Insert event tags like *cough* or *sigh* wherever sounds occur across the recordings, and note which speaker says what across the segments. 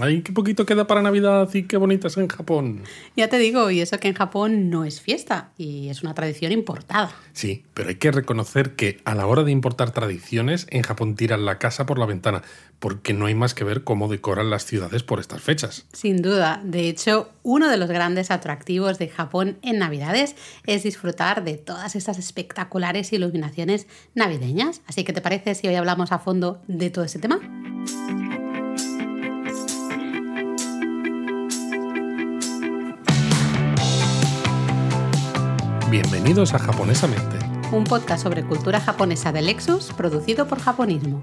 Speaker 1: Ay, qué poquito queda para Navidad y qué bonitas en Japón.
Speaker 2: Ya te digo, y eso que en Japón no es fiesta y es una tradición importada.
Speaker 1: Sí, pero hay que reconocer que a la hora de importar tradiciones, en Japón tiran la casa por la ventana porque no hay más que ver cómo decoran las ciudades por estas fechas.
Speaker 2: Sin duda. De hecho, uno de los grandes atractivos de Japón en Navidades es disfrutar de todas estas espectaculares iluminaciones navideñas. Así que, ¿te parece si hoy hablamos a fondo de todo ese tema?
Speaker 1: Bienvenidos a Japonesamente.
Speaker 2: Un podcast sobre cultura japonesa de Lexus producido por Japonismo.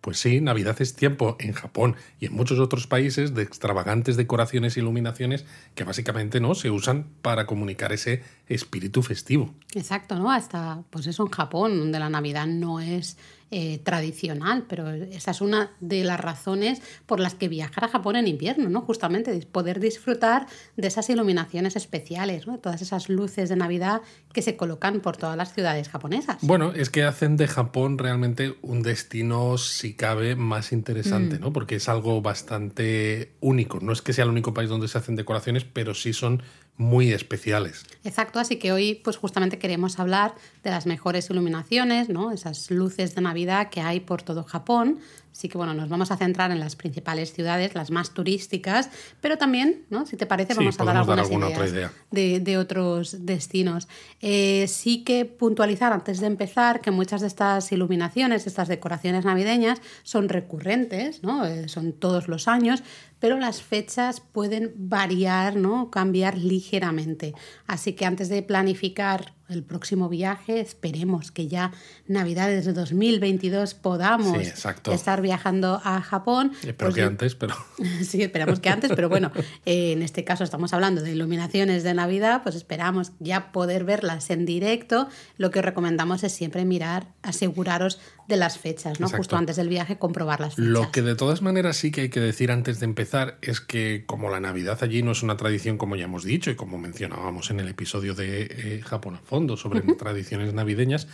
Speaker 1: Pues sí, Navidad es tiempo en Japón y en muchos otros países de extravagantes decoraciones e iluminaciones que básicamente no se usan para comunicar ese espíritu festivo.
Speaker 2: Exacto, ¿no? Hasta pues eso en Japón, donde la Navidad no es eh, tradicional, pero esa es una de las razones por las que viajar a Japón en invierno, ¿no? Justamente poder disfrutar de esas iluminaciones especiales, ¿no? Todas esas luces de Navidad que se colocan por todas las ciudades japonesas.
Speaker 1: Bueno, es que hacen de Japón realmente un destino, si cabe, más interesante,
Speaker 2: Mm.
Speaker 1: ¿no? Porque es algo bastante único. No es que sea el único país donde se hacen decoraciones, pero sí son muy especiales.
Speaker 2: Exacto, así que hoy pues justamente queremos hablar de las mejores iluminaciones, ¿no? Esas luces de Navidad que hay por todo Japón. Así que bueno, nos vamos a centrar en las principales ciudades, las más turísticas, pero también, ¿no? Si te parece,
Speaker 1: Sí,
Speaker 2: vamos a dar algunas
Speaker 1: alguna
Speaker 2: ideas
Speaker 1: otra idea.
Speaker 2: De, de otros destinos. Eh, sí que puntualizar antes de empezar que muchas de estas iluminaciones, estas decoraciones navideñas, son recurrentes, ¿no? Eh, son todos los años, pero las fechas pueden variar, ¿no? Cambiar ligeramente. Así que antes de planificar el próximo viaje, esperemos que ya Navidades de 2022 podamos
Speaker 1: Sí,
Speaker 2: estar viajando a Japón.
Speaker 1: Espero
Speaker 2: Pues
Speaker 1: que antes, pero *laughs*
Speaker 2: Sí, esperamos que antes, pero bueno, eh, en este caso estamos hablando de iluminaciones de Navidad, pues esperamos ya poder verlas en directo. Lo que os recomendamos es siempre mirar, aseguraros de las fechas, ¿no?
Speaker 1: Exacto.
Speaker 2: Justo antes del viaje, comprobar las fechas.
Speaker 1: Lo que de todas maneras sí que hay que decir antes de empezar es que como la Navidad allí no es una tradición como ya hemos dicho y como mencionábamos en el episodio de eh, Japón a fondo sobre tradiciones navideñas,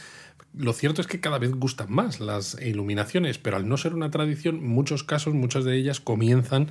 Speaker 1: lo cierto es que cada vez gustan más las iluminaciones, pero al no ser una tradición, muchos casos, muchas de ellas comienzan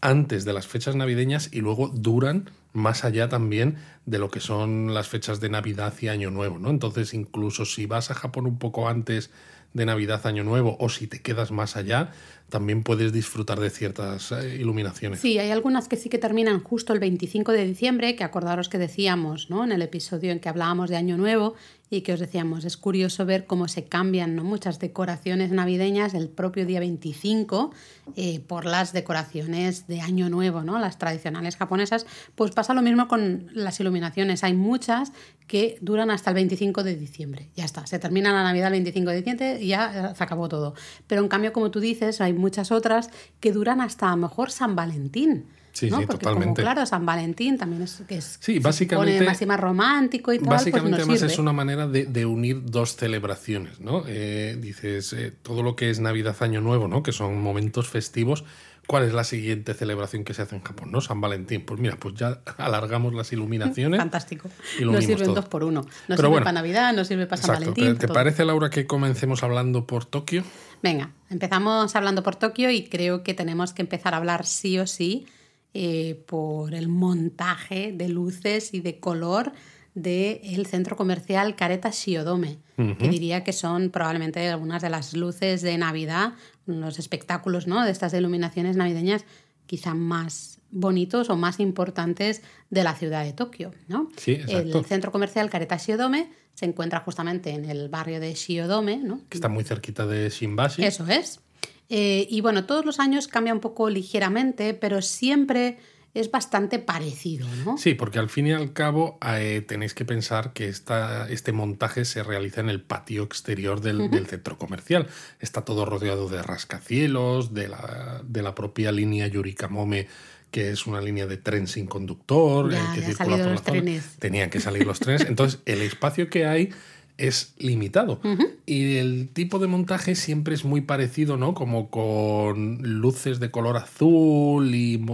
Speaker 1: antes de las fechas navideñas y luego duran más allá también de lo que son las fechas de Navidad y Año Nuevo, ¿no? Entonces, incluso si vas a Japón un poco antes de Navidad, Año Nuevo, o si te quedas más allá, también puedes disfrutar de ciertas eh, iluminaciones.
Speaker 2: Sí, hay algunas que sí que terminan justo el 25 de diciembre, que acordaros que decíamos ¿no? en el episodio en que hablábamos de Año Nuevo y que os decíamos, es curioso ver cómo se cambian ¿no? muchas decoraciones navideñas el propio día 25 eh, por las decoraciones de Año Nuevo, ¿no? las tradicionales japonesas. Pues pasa lo mismo con las iluminaciones. Hay muchas que duran hasta el 25 de diciembre. Ya está, se termina la Navidad el 25 de diciembre y ya se acabó todo. Pero en cambio, como tú dices, hay muchas otras que duran hasta a lo mejor San Valentín.
Speaker 1: Sí,
Speaker 2: ¿no?
Speaker 1: sí,
Speaker 2: Porque
Speaker 1: totalmente.
Speaker 2: como claro, San Valentín también es que es
Speaker 1: Sí, básicamente-
Speaker 2: más y más romántico y tal,
Speaker 1: Básicamente,
Speaker 2: pues
Speaker 1: además,
Speaker 2: sirve.
Speaker 1: es una manera de, de unir dos celebraciones, ¿no? Eh, dices, eh, todo lo que es Navidad, Año Nuevo, ¿no? Que son momentos festivos. ¿Cuál es la siguiente celebración que se hace en Japón, no? San Valentín. Pues mira, pues ya alargamos las iluminaciones. *laughs*
Speaker 2: Fantástico.
Speaker 1: unimos
Speaker 2: sirven
Speaker 1: todo.
Speaker 2: dos por uno.
Speaker 1: Pero
Speaker 2: sirve
Speaker 1: bueno.
Speaker 2: para Navidad, nos sirve para San
Speaker 1: Exacto.
Speaker 2: Valentín.
Speaker 1: ¿Te, parece, Laura, que comencemos hablando por Tokio?
Speaker 2: Venga, empezamos hablando por Tokio y creo que tenemos que empezar a hablar sí o sí eh, por el montaje de luces y de color del centro comercial Careta Shiodome, que diría que son probablemente algunas de las luces de Navidad, los espectáculos ¿no? de estas iluminaciones navideñas quizá más bonitos o más importantes de la ciudad de Tokio. ¿no?
Speaker 1: Sí.
Speaker 2: El centro comercial Careta Shiodome se encuentra justamente en el barrio de Shiodome, ¿no?
Speaker 1: Que está muy cerquita de Shimbashi.
Speaker 2: Eso es. Eh, y bueno, todos los años cambia un poco ligeramente, pero siempre es bastante parecido, ¿no?
Speaker 1: Sí, porque al fin y al cabo eh, tenéis que pensar que esta, este montaje se realiza en el patio exterior del, del centro comercial. Está todo rodeado de rascacielos, de la, de la propia línea Yurikamome, que es una línea de tren sin conductor.
Speaker 2: Ya,
Speaker 1: eh, que circula
Speaker 2: salido
Speaker 1: por la
Speaker 2: los
Speaker 1: zona.
Speaker 2: trenes.
Speaker 1: Tenían que salir los trenes. Entonces, el espacio que hay es limitado. Y el tipo de montaje siempre es muy parecido, ¿no? Como con luces de color azul y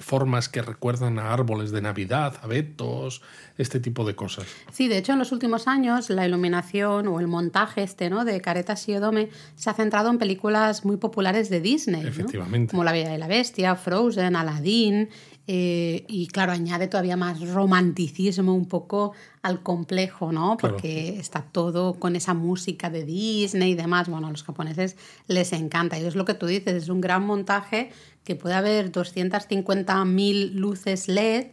Speaker 1: formas que recuerdan a árboles de Navidad, abetos, este tipo de cosas.
Speaker 2: Sí, de hecho en los últimos años la iluminación o el montaje este, ¿no? De Careta Siodome se ha centrado en películas muy populares de Disney.
Speaker 1: Efectivamente.
Speaker 2: Como La Bella y la Bestia, Frozen, Aladdin. Eh, y claro, añade todavía más romanticismo un poco al complejo, ¿no? Porque está todo con esa música de Disney y demás. Bueno, a los japoneses les encanta. Y es lo que tú dices, es un gran montaje que puede haber 250.000 luces LED,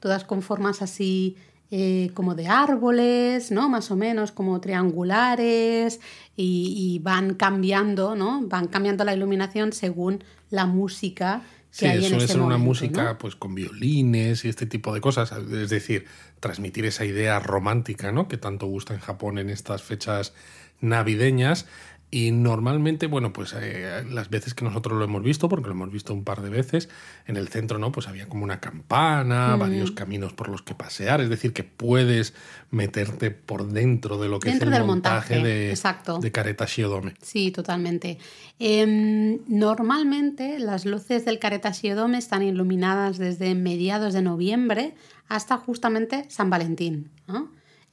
Speaker 2: todas con formas así eh, como de árboles, ¿no? Más o menos como triangulares y, van cambiando, ¿no? Van cambiando la iluminación según la música
Speaker 1: Sí, suele ser una música pues con violines y este tipo de cosas, es decir, transmitir esa idea romántica, ¿no? que tanto gusta en Japón en estas fechas navideñas y normalmente, bueno, pues eh, las veces que nosotros lo hemos visto, porque lo hemos visto un par de veces, en el centro, ¿no? Pues había como una campana, varios caminos por los que pasear, es decir, que puedes meterte por dentro de lo que es el montaje, de, Exacto. de Careta Shiodome.
Speaker 2: Sí, totalmente. Em, normalmente las luces del Careta Shiodome están iluminadas desde mediados de noviembre hasta justamente San Valentín.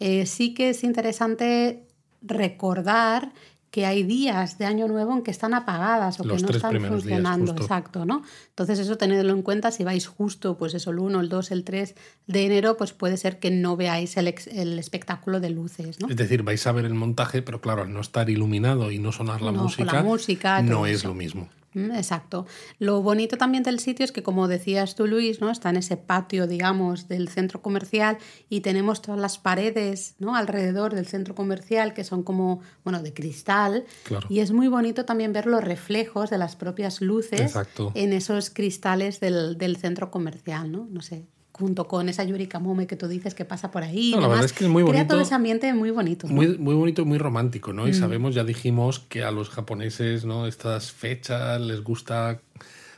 Speaker 2: Eh, sí que es interesante recordar que hay días de Año Nuevo en que están apagadas o que no están funcionando. exacto, ¿no? Entonces eso tenedlo en cuenta, si vais justo, pues eso, el 1, el 2, el 3 de enero, pues puede ser que no veáis el, el espectáculo de luces, ¿no?
Speaker 1: Es decir, vais a ver el montaje, pero claro, al no estar iluminado y no sonar la música,
Speaker 2: la música
Speaker 1: no es lo mismo.
Speaker 2: Mm, exacto. Lo bonito también del sitio es que, como decías tú, Luis, ¿no? Está en ese patio, digamos, del centro comercial y tenemos todas las paredes, ¿no? Alrededor del centro comercial que son como, bueno, de cristal. Y es muy bonito también ver los reflejos de las propias luces en esos cristales del, del centro comercial, ¿no? No sé, junto con esa Yurika Mome que tú dices que pasa por ahí.
Speaker 1: la verdad es que es muy bonito.
Speaker 2: Crea todo ese ambiente muy bonito.
Speaker 1: Muy, muy bonito y muy romántico, ¿no? Y mm. sabemos, ya dijimos que a los japoneses, ¿no? Estas fechas les gusta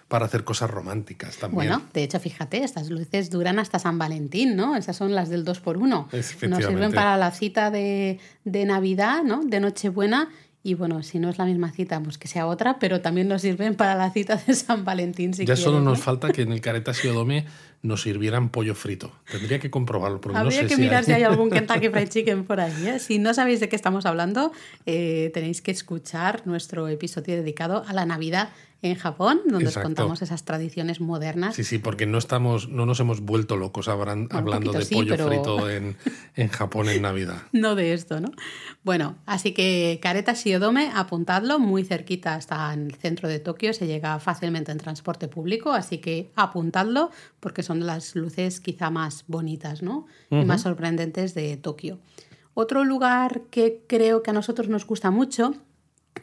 Speaker 1: para hacer cosas románticas también.
Speaker 2: Bueno, de hecho, fíjate, estas luces duran hasta San Valentín, ¿no? Esas son las del 2x1. Nos sirven para la cita de, de Navidad, ¿no? De Nochebuena y bueno, si no es la misma cita, pues que sea otra, pero también nos sirven para la cita de San Valentín. Si
Speaker 1: ya solo nos falta que en el Careta Siodome nos sirvieran pollo frito. Tendría que comprobarlo. Porque
Speaker 2: Habría que mirar si hay algún Kentucky Fried *laughs* Chicken por ahí. ¿eh? Si no sabéis de qué estamos hablando, eh, tenéis que escuchar nuestro episodio dedicado a la Navidad en Japón, donde os contamos esas tradiciones modernas.
Speaker 1: Sí, sí, porque no estamos, no nos hemos vuelto locos hablando de pollo frito *laughs* en, en, Japón en Navidad.
Speaker 2: No de esto, ¿no? Bueno, así que Kareta Shiodome, apuntadlo, muy cerquita está en el centro de Tokio, se llega fácilmente en transporte público, así que apuntadlo porque son las luces quizá más bonitas, ¿no? Y más sorprendentes de Tokio. Otro lugar que creo que a nosotros nos gusta mucho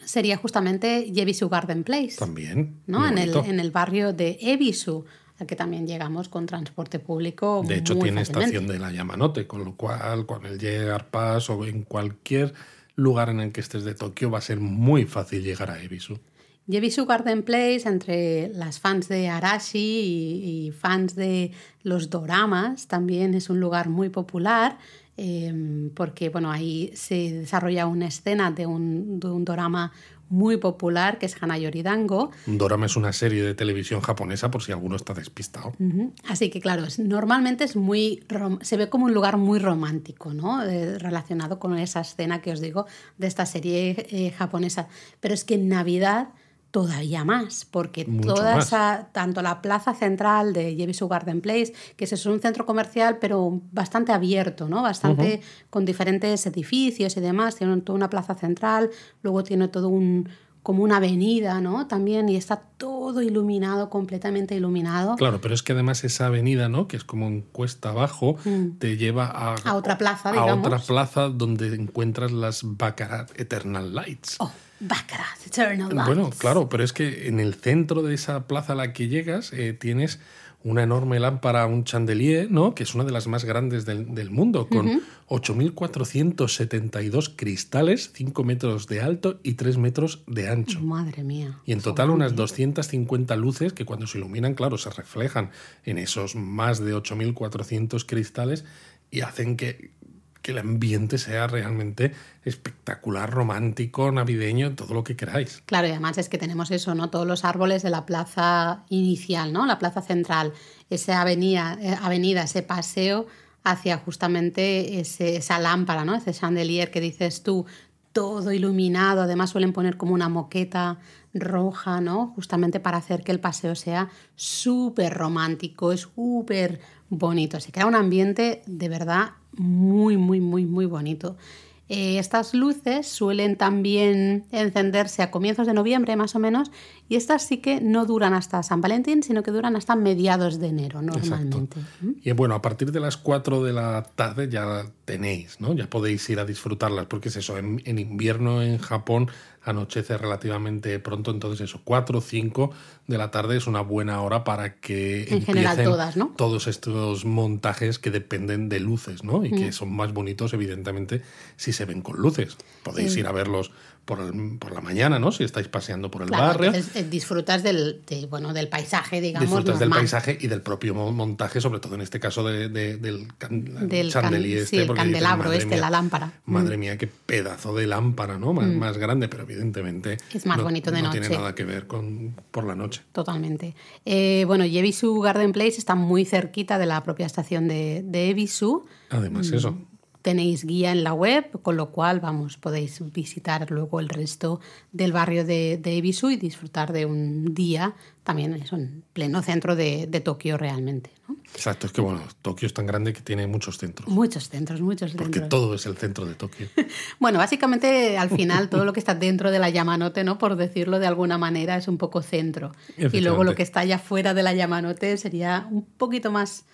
Speaker 2: sería justamente Yebisu Garden Place.
Speaker 1: También.
Speaker 2: ¿no? En el, en el, barrio de Ebisu, al que también llegamos con transporte público.
Speaker 1: De hecho, tiene estación de la Yamanote, con lo cual, con el Llegar Pass o en cualquier lugar en el que estés de Tokio, va a ser muy fácil llegar a Ebisu.
Speaker 2: Yebisu Garden Place, entre las fans de Arashi y, y fans de los doramas, también es un lugar muy popular Em, porque bueno, ahí se desarrolla una escena de un, de un dorama muy popular que es Hanayori Dango.
Speaker 1: Un dorama es una serie de televisión japonesa por si alguno está despistado.
Speaker 2: Así que claro, normalmente es muy se ve como un lugar muy romántico, ¿no? relacionado con esa escena que os digo de esta serie eh, japonesa. Pero es que en Navidad todavía más, porque toda esa, tanto la plaza central de Jebisu Garden Place, que es un centro comercial, pero bastante abierto, ¿no? Bastante con diferentes edificios y demás, tiene toda una plaza central, luego tiene todo un como una avenida, ¿no? También, y está todo iluminado, completamente iluminado.
Speaker 1: Claro, pero es que además esa avenida, ¿no? Que es como en cuesta abajo, mm. te lleva a,
Speaker 2: a otra plaza, digamos.
Speaker 1: A otra plaza donde encuentras las Baccarat Eternal Lights.
Speaker 2: Oh Baccarat, Eternal Lights.
Speaker 1: Bueno, claro, pero es que en el centro de esa plaza a la que llegas eh, tienes una enorme lámpara, un chandelier, ¿no? que es una de las más grandes del, mundo, con 8.472 cristales, 5 metros de alto y 3 metros de ancho.
Speaker 2: Madre mía.
Speaker 1: Y en total unas 250 luces que cuando se iluminan, claro, se reflejan en esos más de 8.400 cristales y hacen que que el ambiente sea realmente espectacular, romántico, navideño, todo lo que queráis.
Speaker 2: Claro, y además es que tenemos eso, ¿no? Todos los árboles de la plaza inicial, ¿no? La plaza central, esa avenida, eh, avenida ese paseo hacia justamente esa lámpara, ¿no? Ese chandelier que dices tú, todo iluminado, además suelen poner como una moqueta roja, ¿no? Justamente para hacer que el paseo sea súper romántico, súper bonito. Se crea un ambiente de verdad muy, muy, muy, muy bonito. Eh, estas luces suelen también encenderse a comienzos de noviembre más o menos y estas sí que no duran hasta San Valentín, sino que duran hasta mediados de enero normalmente.
Speaker 1: Y bueno, a partir de las 4 de la tarde ya tenéis, ¿no? Ya podéis ir a disfrutarlas, porque es eso, en, en invierno en Japón anochece relativamente pronto, entonces eso, 4 o 5 de la tarde es una buena hora para que
Speaker 2: en general todas, ¿no?
Speaker 1: todos estos montajes que dependen de luces, ¿no? Y que mm. son más bonitos, evidentemente, si se ven con luces. Podéis ir a verlos por, por, la mañana, ¿no? Si estáis paseando por el barrio.
Speaker 2: Eh, disfrutas del, bueno, del paisaje, digamos.
Speaker 1: Disfrutas del paisaje y del propio montaje, sobre todo en este caso de, del,
Speaker 2: del chandelier este. el candelabro este, la lámpara.
Speaker 1: Madre mm. mía, qué pedazo de lámpara, ¿no? Más, mm. más grande, pero evidentemente.
Speaker 2: Es más bonito de noche.
Speaker 1: No tiene nada que ver con por la noche.
Speaker 2: Totalmente. Eh, bueno, Yebisu Garden Place está muy cerquita de la propia estación de, de Ebisu.
Speaker 1: Además, eso
Speaker 2: tenéis guía en la web, con lo cual, vamos, podéis visitar luego el resto del barrio de, de Ebisu y disfrutar de un día también eso, en pleno centro de, de Tokio realmente. ¿no?
Speaker 1: Exacto, es que bueno, Tokio es tan grande que tiene muchos centros.
Speaker 2: Muchos centros, muchos centros.
Speaker 1: Porque todo es el centro de Tokio. *laughs*
Speaker 2: bueno, básicamente al final todo lo que está dentro de la Yamanote, ¿no? Por decirlo de alguna manera, es un poco centro. Y luego lo que está allá fuera de la Yamanote sería un poquito más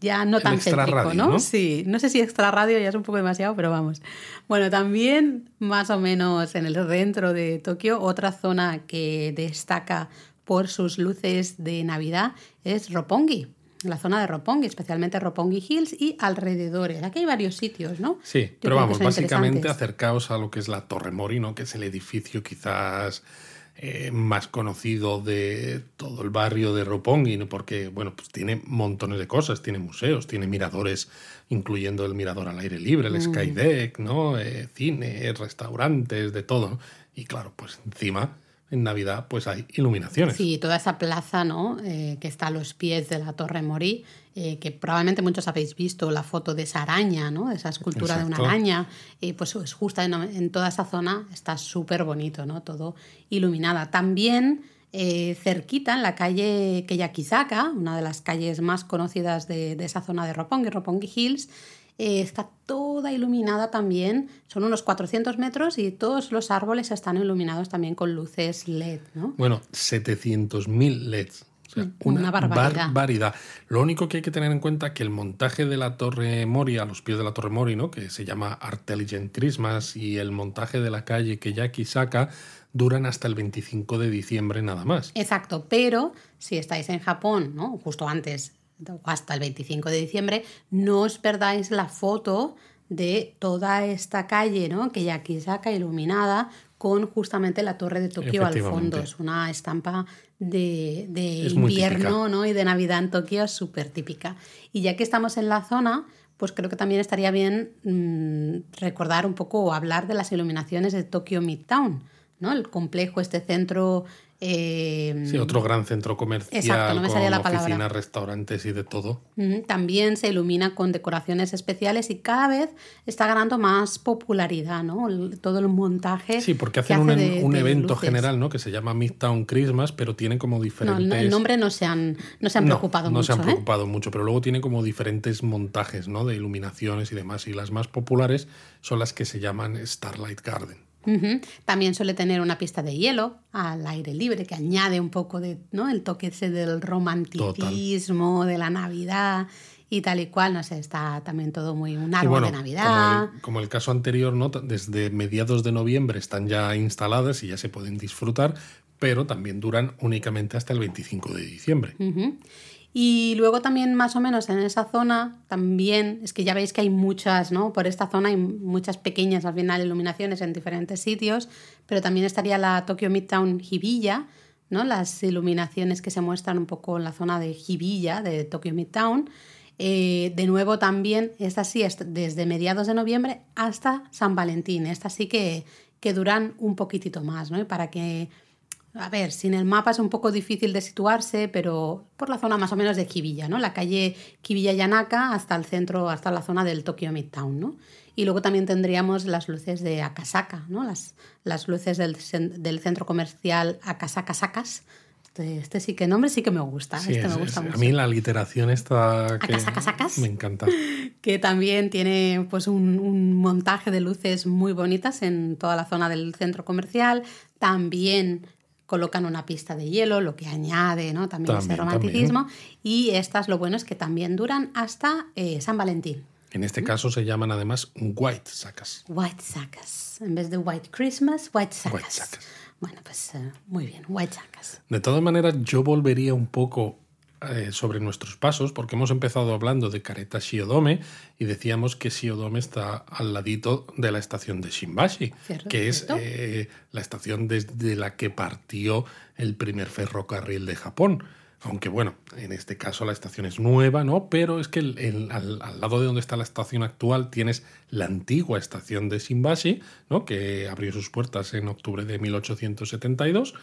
Speaker 2: ya no tan céntrico, ¿no? Sí, no sé si extra radio ya es un poco demasiado, pero vamos. Bueno, también más o menos en el centro de Tokio, otra zona que destaca por sus luces de Navidad es Roppongi. La zona de Roppongi, especialmente Roppongi Hills y alrededores. Aquí hay varios sitios, ¿no?
Speaker 1: Sí, pero vamos, básicamente acercaos a lo que es la Torre Mori, ¿no? Que es el edificio quizás eh, más conocido de todo el barrio de Roppongi, porque bueno, pues tiene montones de cosas, tiene museos, tiene miradores, incluyendo el mirador al aire libre, el mm. Skydeck, ¿no? Eh, cine, restaurantes, de todo. Y claro, pues encima en Navidad pues hay iluminaciones.
Speaker 2: Sí, toda esa plaza ¿no? Eh, que está a los pies de la Torre Morí, eh, que probablemente muchos habéis visto la foto de esa araña, ¿no? esa escultura de una araña, y pues es justo en, toda esa zona está súper bonito, ¿no? todo iluminada. También eh, cerquita, en la calle Keyakizaka, una de las calles más conocidas de, de esa zona de Roppongi, Roppongi Hills, eh, está toda iluminada también, son unos 400 metros y todos los árboles están iluminados también con luces LED, ¿no?
Speaker 1: Bueno, 700.000 LEDs. una, barbaridad. Lo único que hay que tener en cuenta es que el montaje de la Torre Mori, a los pies de la Torre Mori, ¿no? que se llama Artelligent Christmas, y el montaje de la calle que Yaki saca, duran hasta el 25 de diciembre nada más.
Speaker 2: Exacto, pero si estáis en Japón, ¿no? justo antes hasta el 25 de diciembre, no os perdáis la foto de toda esta calle, ¿no? que ya aquí saca iluminada con justamente la torre de Tokio al fondo. Es una estampa de, invierno ¿no? y de Navidad en Tokio súper típica. Y ya que estamos en la zona, pues creo que también estaría bien mm, recordar un poco o hablar de las iluminaciones de Tokio Midtown, ¿no? el complejo, este centro
Speaker 1: eh, sí, otro gran centro comercial con oficinas, restaurantes y de todo.
Speaker 2: También se ilumina con decoraciones especiales y cada vez está ganando más popularidad, ¿no? todo el montaje.
Speaker 1: Sí, porque hacen un, evento general, ¿no? Que se llama Midtown Christmas, pero tiene como diferentes.
Speaker 2: No, el nombre no se han, no se han preocupado mucho.
Speaker 1: No se han
Speaker 2: ¿eh?
Speaker 1: preocupado mucho, pero luego tiene como diferentes montajes, ¿no? De iluminaciones y demás. Y las más populares son las que se llaman Starlight Garden.
Speaker 2: También suele tener una pista de hielo al aire libre que añade un poco de, ¿no? el toque ese del romanticismo, de la Navidad y tal y cual, no sé, está también todo muy un árbol de Navidad.
Speaker 1: Como el, caso anterior, ¿no? desde mediados de noviembre están ya instaladas y ya se pueden disfrutar, pero también duran únicamente hasta el 25 de diciembre.
Speaker 2: Y luego también más o menos en esa zona, también, es que ya veis que hay muchas, ¿no? Por esta zona hay muchas pequeñas al final iluminaciones en diferentes sitios, pero también estaría la Tokyo Midtown Hibiya, ¿no? Las iluminaciones que se muestran un poco en la zona de Hibiya, de Tokyo Midtown. Eh, de nuevo también, esta sí es desde mediados de noviembre hasta San Valentín. Estas sí que, que duran un poquitito más, ¿no? Para que, a ver, sin el mapa es un poco difícil de situarse, pero por la zona más o menos de Kibilla, ¿no? La calle Kibilla-Yanaka hasta el centro, hasta la zona del Tokyo Midtown, ¿no? Y luego también tendríamos las luces de Akasaka, ¿no? Las, las luces del, del centro comercial Akasaka Sakas, este, este, sí que nombre sí que me gusta. este me gusta
Speaker 1: mucho. A mí la literación está que me encanta. *laughs*
Speaker 2: Que también tiene pues un, un, montaje de luces muy bonitas en toda la zona del centro comercial. También colocan una pista de hielo, lo que añade ¿no? también, ese romanticismo. Y estas lo bueno es que también duran hasta eh, San Valentín.
Speaker 1: En este caso se llaman además White Sacas.
Speaker 2: White Sacas. En vez de White Christmas, White Sacas. White Sacas. Bueno, pues eh, muy bien, White Sacas.
Speaker 1: De todas maneras, yo volvería un poco eh, sobre nuestros pasos, porque hemos empezado hablando de Careta Shiodome y decíamos que Shiodome está al ladito de la estación de Shimbashi, que es eh, la estación desde la que partió el primer ferrocarril de Japón. Aunque bueno, en este caso la estación es nueva, ¿no? Pero es que al, lado de donde está la estación actual tienes la antigua estación de Shimbashi, ¿no? Que abrió sus puertas en octubre de 1872.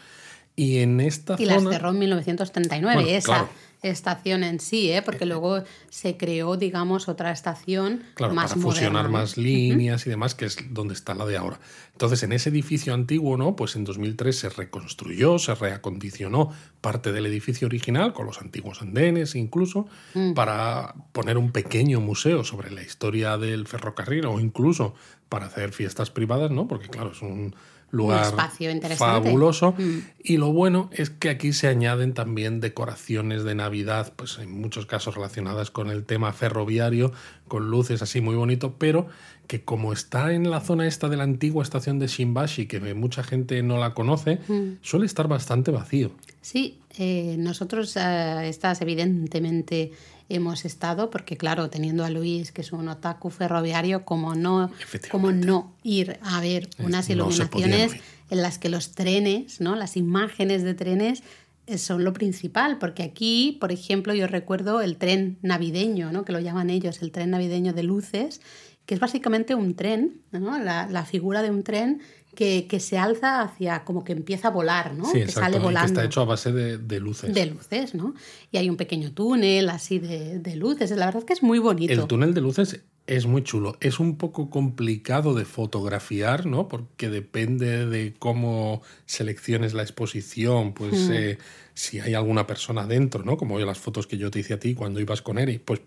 Speaker 1: Y en esta
Speaker 2: y las cerró en 1939, esa estación en sí, ¿eh? porque luego se creó, digamos, otra estación
Speaker 1: claro,
Speaker 2: más
Speaker 1: para fusionar más líneas y demás, que es donde está la de ahora. Entonces, en ese edificio antiguo, ¿no? Pues en 2003 se reconstruyó, se reacondicionó parte del edificio original, con los antiguos andenes incluso, mm. para poner un pequeño museo sobre la historia del ferrocarril o incluso para hacer fiestas privadas, ¿no? Porque, claro, es un lugar
Speaker 2: espacio
Speaker 1: fabuloso. Mm. Y lo bueno es que aquí se añaden también decoraciones de Navidad, pues en muchos casos relacionadas con el tema ferroviario, con luces así muy bonito, pero que como está en la zona esta de la antigua estación de Shimbashi, que mucha gente no la conoce, mm. suele estar bastante vacío.
Speaker 2: Sí, eh, nosotros eh, estás evidentemente hemos estado, porque claro, teniendo a Luis, que es un otaku ferroviario, como no, como no ir a ver unas iluminaciones en las que los trenes, ¿no? las imágenes de trenes eh, son lo principal, porque aquí, por ejemplo, yo recuerdo el tren navideño, ¿no? que lo llaman ellos, el tren navideño de luces, que es básicamente un tren, ¿no? la, la figura de un tren que, que, se alza hacia, como que empieza a volar, ¿no?
Speaker 1: que
Speaker 2: sale
Speaker 1: volando. que está hecho a base de, de, luces.
Speaker 2: De luces, ¿no? Y hay un pequeño túnel así de, de, luces. La verdad que es muy bonito.
Speaker 1: El túnel de luces es muy chulo. Es un poco complicado de fotografiar, ¿no? Porque depende de cómo selecciones la exposición, pues hmm. eh, si hay alguna persona dentro, ¿no? Como las fotos que yo te hice a ti cuando ibas con Eri, pues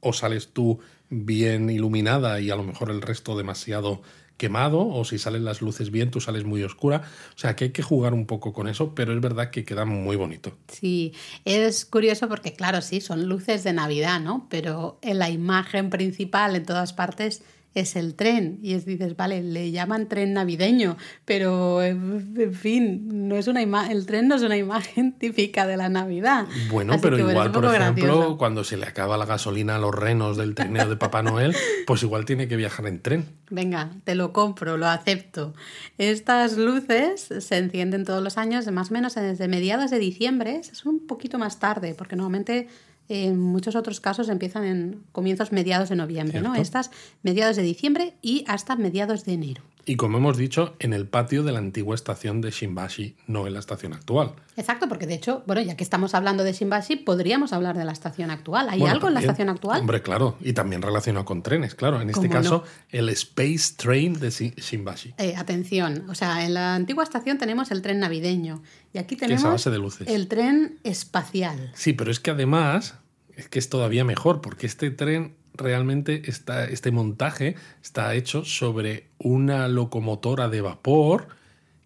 Speaker 1: o sales tú bien iluminada y a lo mejor el resto demasiado quemado o si salen las luces bien, tú sales muy oscura. O sea que hay que jugar un poco con eso, pero es verdad que queda muy bonito.
Speaker 2: Sí, es curioso porque claro, sí, son luces de Navidad, ¿no? Pero en la imagen principal en todas partes es el tren. Y es, dices, vale, le llaman tren navideño, pero en fin, no es una el tren no es una imagen *laughs* típica de la Navidad.
Speaker 1: Bueno, pero igual, por ejemplo, cuando se le acaba la gasolina a los renos del trineo de Papá Noel, *laughs* pues igual tiene que viajar en tren.
Speaker 2: Venga, te lo compro, lo acepto. Estas luces se encienden todos los años, más o menos desde mediados de diciembre, es un poquito más tarde, porque normalmente en muchos otros casos empiezan en comienzos mediados de noviembre, ¿no? Estas mediados de diciembre y hasta mediados de enero.
Speaker 1: Y como hemos dicho, en el patio de la antigua estación de Shimbashi, no en la estación actual.
Speaker 2: Exacto, porque de hecho, bueno, ya que estamos hablando de Shimbashi, podríamos hablar de la estación actual. ¿Hay algo en la estación actual?
Speaker 1: Hombre, claro, y también relacionado con trenes, claro. En este caso, el Space Train de Shimbashi.
Speaker 2: Eh, atención, o sea, en la antigua estación tenemos el tren navideño y aquí tenemos
Speaker 1: base de luces.
Speaker 2: el tren espacial.
Speaker 1: Sí, pero es que además es que es todavía mejor, porque este tren realmente está, este montaje está hecho sobre una locomotora de vapor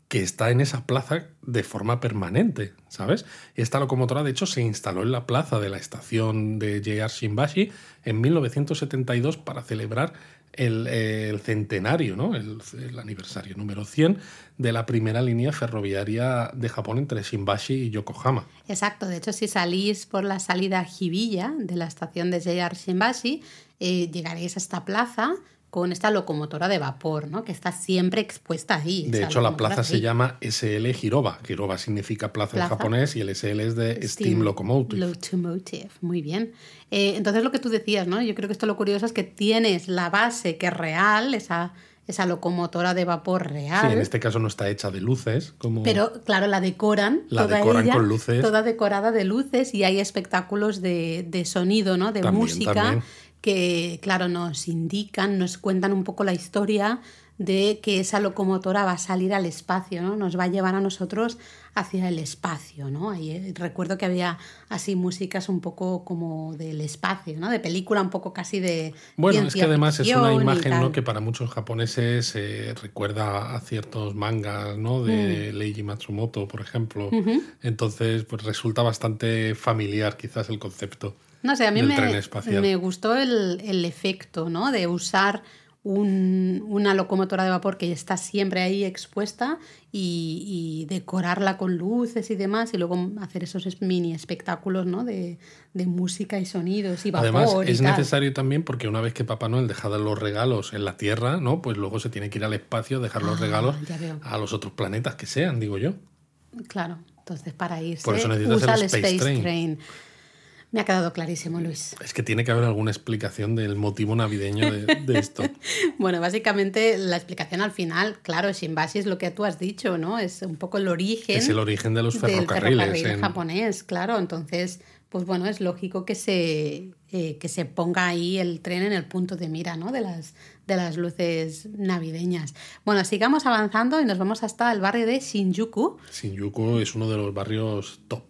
Speaker 1: que está en esa plaza de forma permanente, ¿sabes? Esta locomotora, de hecho, se instaló en la plaza de la estación de JR Shimbashi en 1972 para celebrar el, centenario, ¿no? El, aniversario número 100 de la primera línea ferroviaria de Japón entre Shimbashi y Yokohama.
Speaker 2: Exacto, de hecho si salís por la salida Hibiya de la estación de JR Shimbashi, eh, llegaréis a esta plaza con esta locomotora de vapor, ¿no? Que está siempre expuesta ahí.
Speaker 1: De hecho, la plaza se llama SL Hiroba. Hiroba significa plaza, en japonés y el SL es de Steam, Locomotive.
Speaker 2: Locomotive, muy bien. Eh, entonces lo que tú decías, ¿no? Yo creo que esto lo curioso es que tienes la base que es real, esa, esa locomotora de vapor real.
Speaker 1: Sí, en este caso no está hecha de luces, como
Speaker 2: Pero claro, la decoran.
Speaker 1: La
Speaker 2: toda
Speaker 1: decoran
Speaker 2: ella,
Speaker 1: con luces.
Speaker 2: Toda decorada de luces y hay espectáculos de, de sonido, ¿no? De
Speaker 1: También,
Speaker 2: música
Speaker 1: también.
Speaker 2: Que, claro, nos indican, nos cuentan un poco la historia de que esa locomotora va a salir al espacio, ¿no? Nos va a llevar a nosotros hacia el espacio, ¿no? Ahí, eh, recuerdo que había así músicas un poco como del espacio, ¿no? De película un poco casi de
Speaker 1: Bueno, es que además es una
Speaker 2: y
Speaker 1: imagen ¿no? que para muchos japoneses eh, recuerda a ciertos mangas ¿no? de
Speaker 2: Mm.
Speaker 1: Leiji Matsumoto, por ejemplo. Entonces, pues resulta bastante familiar quizás el concepto.
Speaker 2: No sé, a mí me, me gustó el, el efecto, ¿no? De usar un- una locomotora de vapor que está siempre ahí expuesta y, y decorarla con luces y demás y luego hacer esos es- mini espectáculos, ¿no? De, de música y sonidos y vapor
Speaker 1: Además,
Speaker 2: y
Speaker 1: es
Speaker 2: tal.
Speaker 1: necesario también porque una vez que Papá Noel deja de los regalos en la Tierra, ¿no? Pues luego se tiene que ir al espacio, dejar los
Speaker 2: Ah,
Speaker 1: regalos a los otros planetas que sean, digo yo.
Speaker 2: Claro, entonces para irse
Speaker 1: Por eso
Speaker 2: usa
Speaker 1: el
Speaker 2: el
Speaker 1: Space
Speaker 2: Space,
Speaker 1: Train.
Speaker 2: Train. Me ha quedado clarísimo, Luis.
Speaker 1: Es que tiene que haber alguna explicación del motivo navideño de, de esto. *laughs*
Speaker 2: Bueno, básicamente la explicación al final, claro, Shimbashi es lo que tú has dicho, ¿no? Es un poco el origen.
Speaker 1: Es el origen de los
Speaker 2: del
Speaker 1: ferrocarriles.
Speaker 2: ferrocarril
Speaker 1: en-
Speaker 2: japonés, claro. Entonces, pues bueno, es lógico que se, eh, que se ponga ahí el tren en el punto de mira, ¿no? De las, de las luces navideñas. Bueno, sigamos avanzando y nos vamos hasta el barrio de Shinjuku.
Speaker 1: Shinjuku es uno de los barrios top.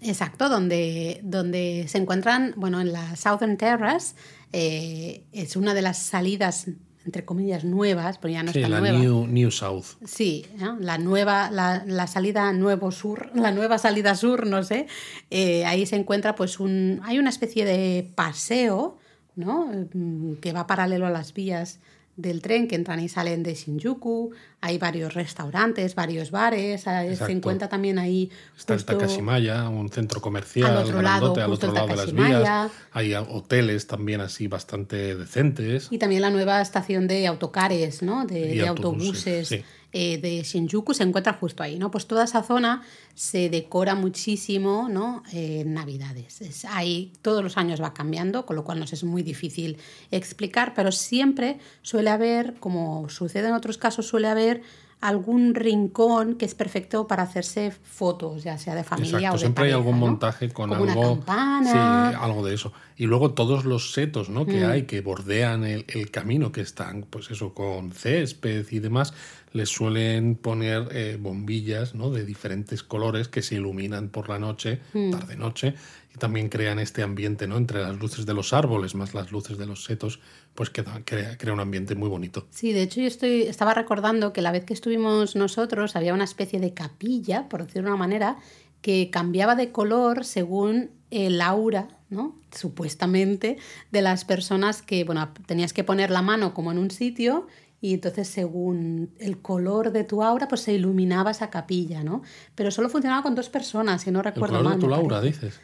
Speaker 2: Exacto, donde, donde se encuentran, bueno, en la Southern Terrace, eh, es una de las salidas, entre comillas, nuevas, pero ya no
Speaker 1: Sí,
Speaker 2: está
Speaker 1: la
Speaker 2: nueva.
Speaker 1: New, New South.
Speaker 2: Sí, ¿no? la nueva, la, la salida nuevo sur, *laughs* la nueva salida sur, no sé. Eh, ahí se encuentra, pues, un, hay una especie de paseo, ¿no? Mm, Que va paralelo a las vías del tren que entran y salen de Shinjuku. Hay varios restaurantes, varios bares. eh, Se encuentra también ahí
Speaker 1: Está el
Speaker 2: justo-
Speaker 1: Takashimaya, un centro comercial
Speaker 2: Al otro lado,
Speaker 1: al otro
Speaker 2: el
Speaker 1: lado de las vías. Hay hoteles también así bastante decentes.
Speaker 2: Y también la nueva estación de autocares, ¿no? De,
Speaker 1: autobuses,
Speaker 2: autobuses
Speaker 1: sí.
Speaker 2: Eh, de Shinjuku se encuentra justo ahí, ¿no? Pues toda esa zona se decora muchísimo, ¿no? En Navidades. Es, ahí todos los años va cambiando, con lo cual nos es muy difícil explicar, pero siempre suele haber, como sucede en otros casos, suele haber algún rincón que es perfecto para hacerse fotos, ya sea de familia
Speaker 1: Exacto,
Speaker 2: o de
Speaker 1: siempre hay algún
Speaker 2: ¿no?
Speaker 1: montaje con
Speaker 2: Como
Speaker 1: algo.
Speaker 2: una campana.
Speaker 1: Sí, algo de eso. Y luego todos los setos ¿no?
Speaker 2: Mm.
Speaker 1: que hay que bordean el, el camino, que están, pues eso, con césped y demás, les suelen poner eh, bombillas ¿no? de diferentes colores que se iluminan por la noche,
Speaker 2: Mm.
Speaker 1: tarde-noche, y también crean este ambiente, ¿no? Entre las luces de los árboles más las luces de los setos, pues queda, crea, crea un ambiente muy bonito.
Speaker 2: Sí, de hecho yo estoy, estaba recordando que la vez que estuvimos nosotros había una especie de capilla, por decirlo de una manera, que cambiaba de color según el aura, ¿no? Supuestamente, de las personas que, bueno, tenías que poner la mano como en un sitio y entonces según el color de tu aura, pues se iluminaba esa capilla, ¿no? Pero solo funcionaba con dos personas, si no
Speaker 1: El
Speaker 2: recuerdo
Speaker 1: color
Speaker 2: mal.
Speaker 1: de tu
Speaker 2: parece.
Speaker 1: dices.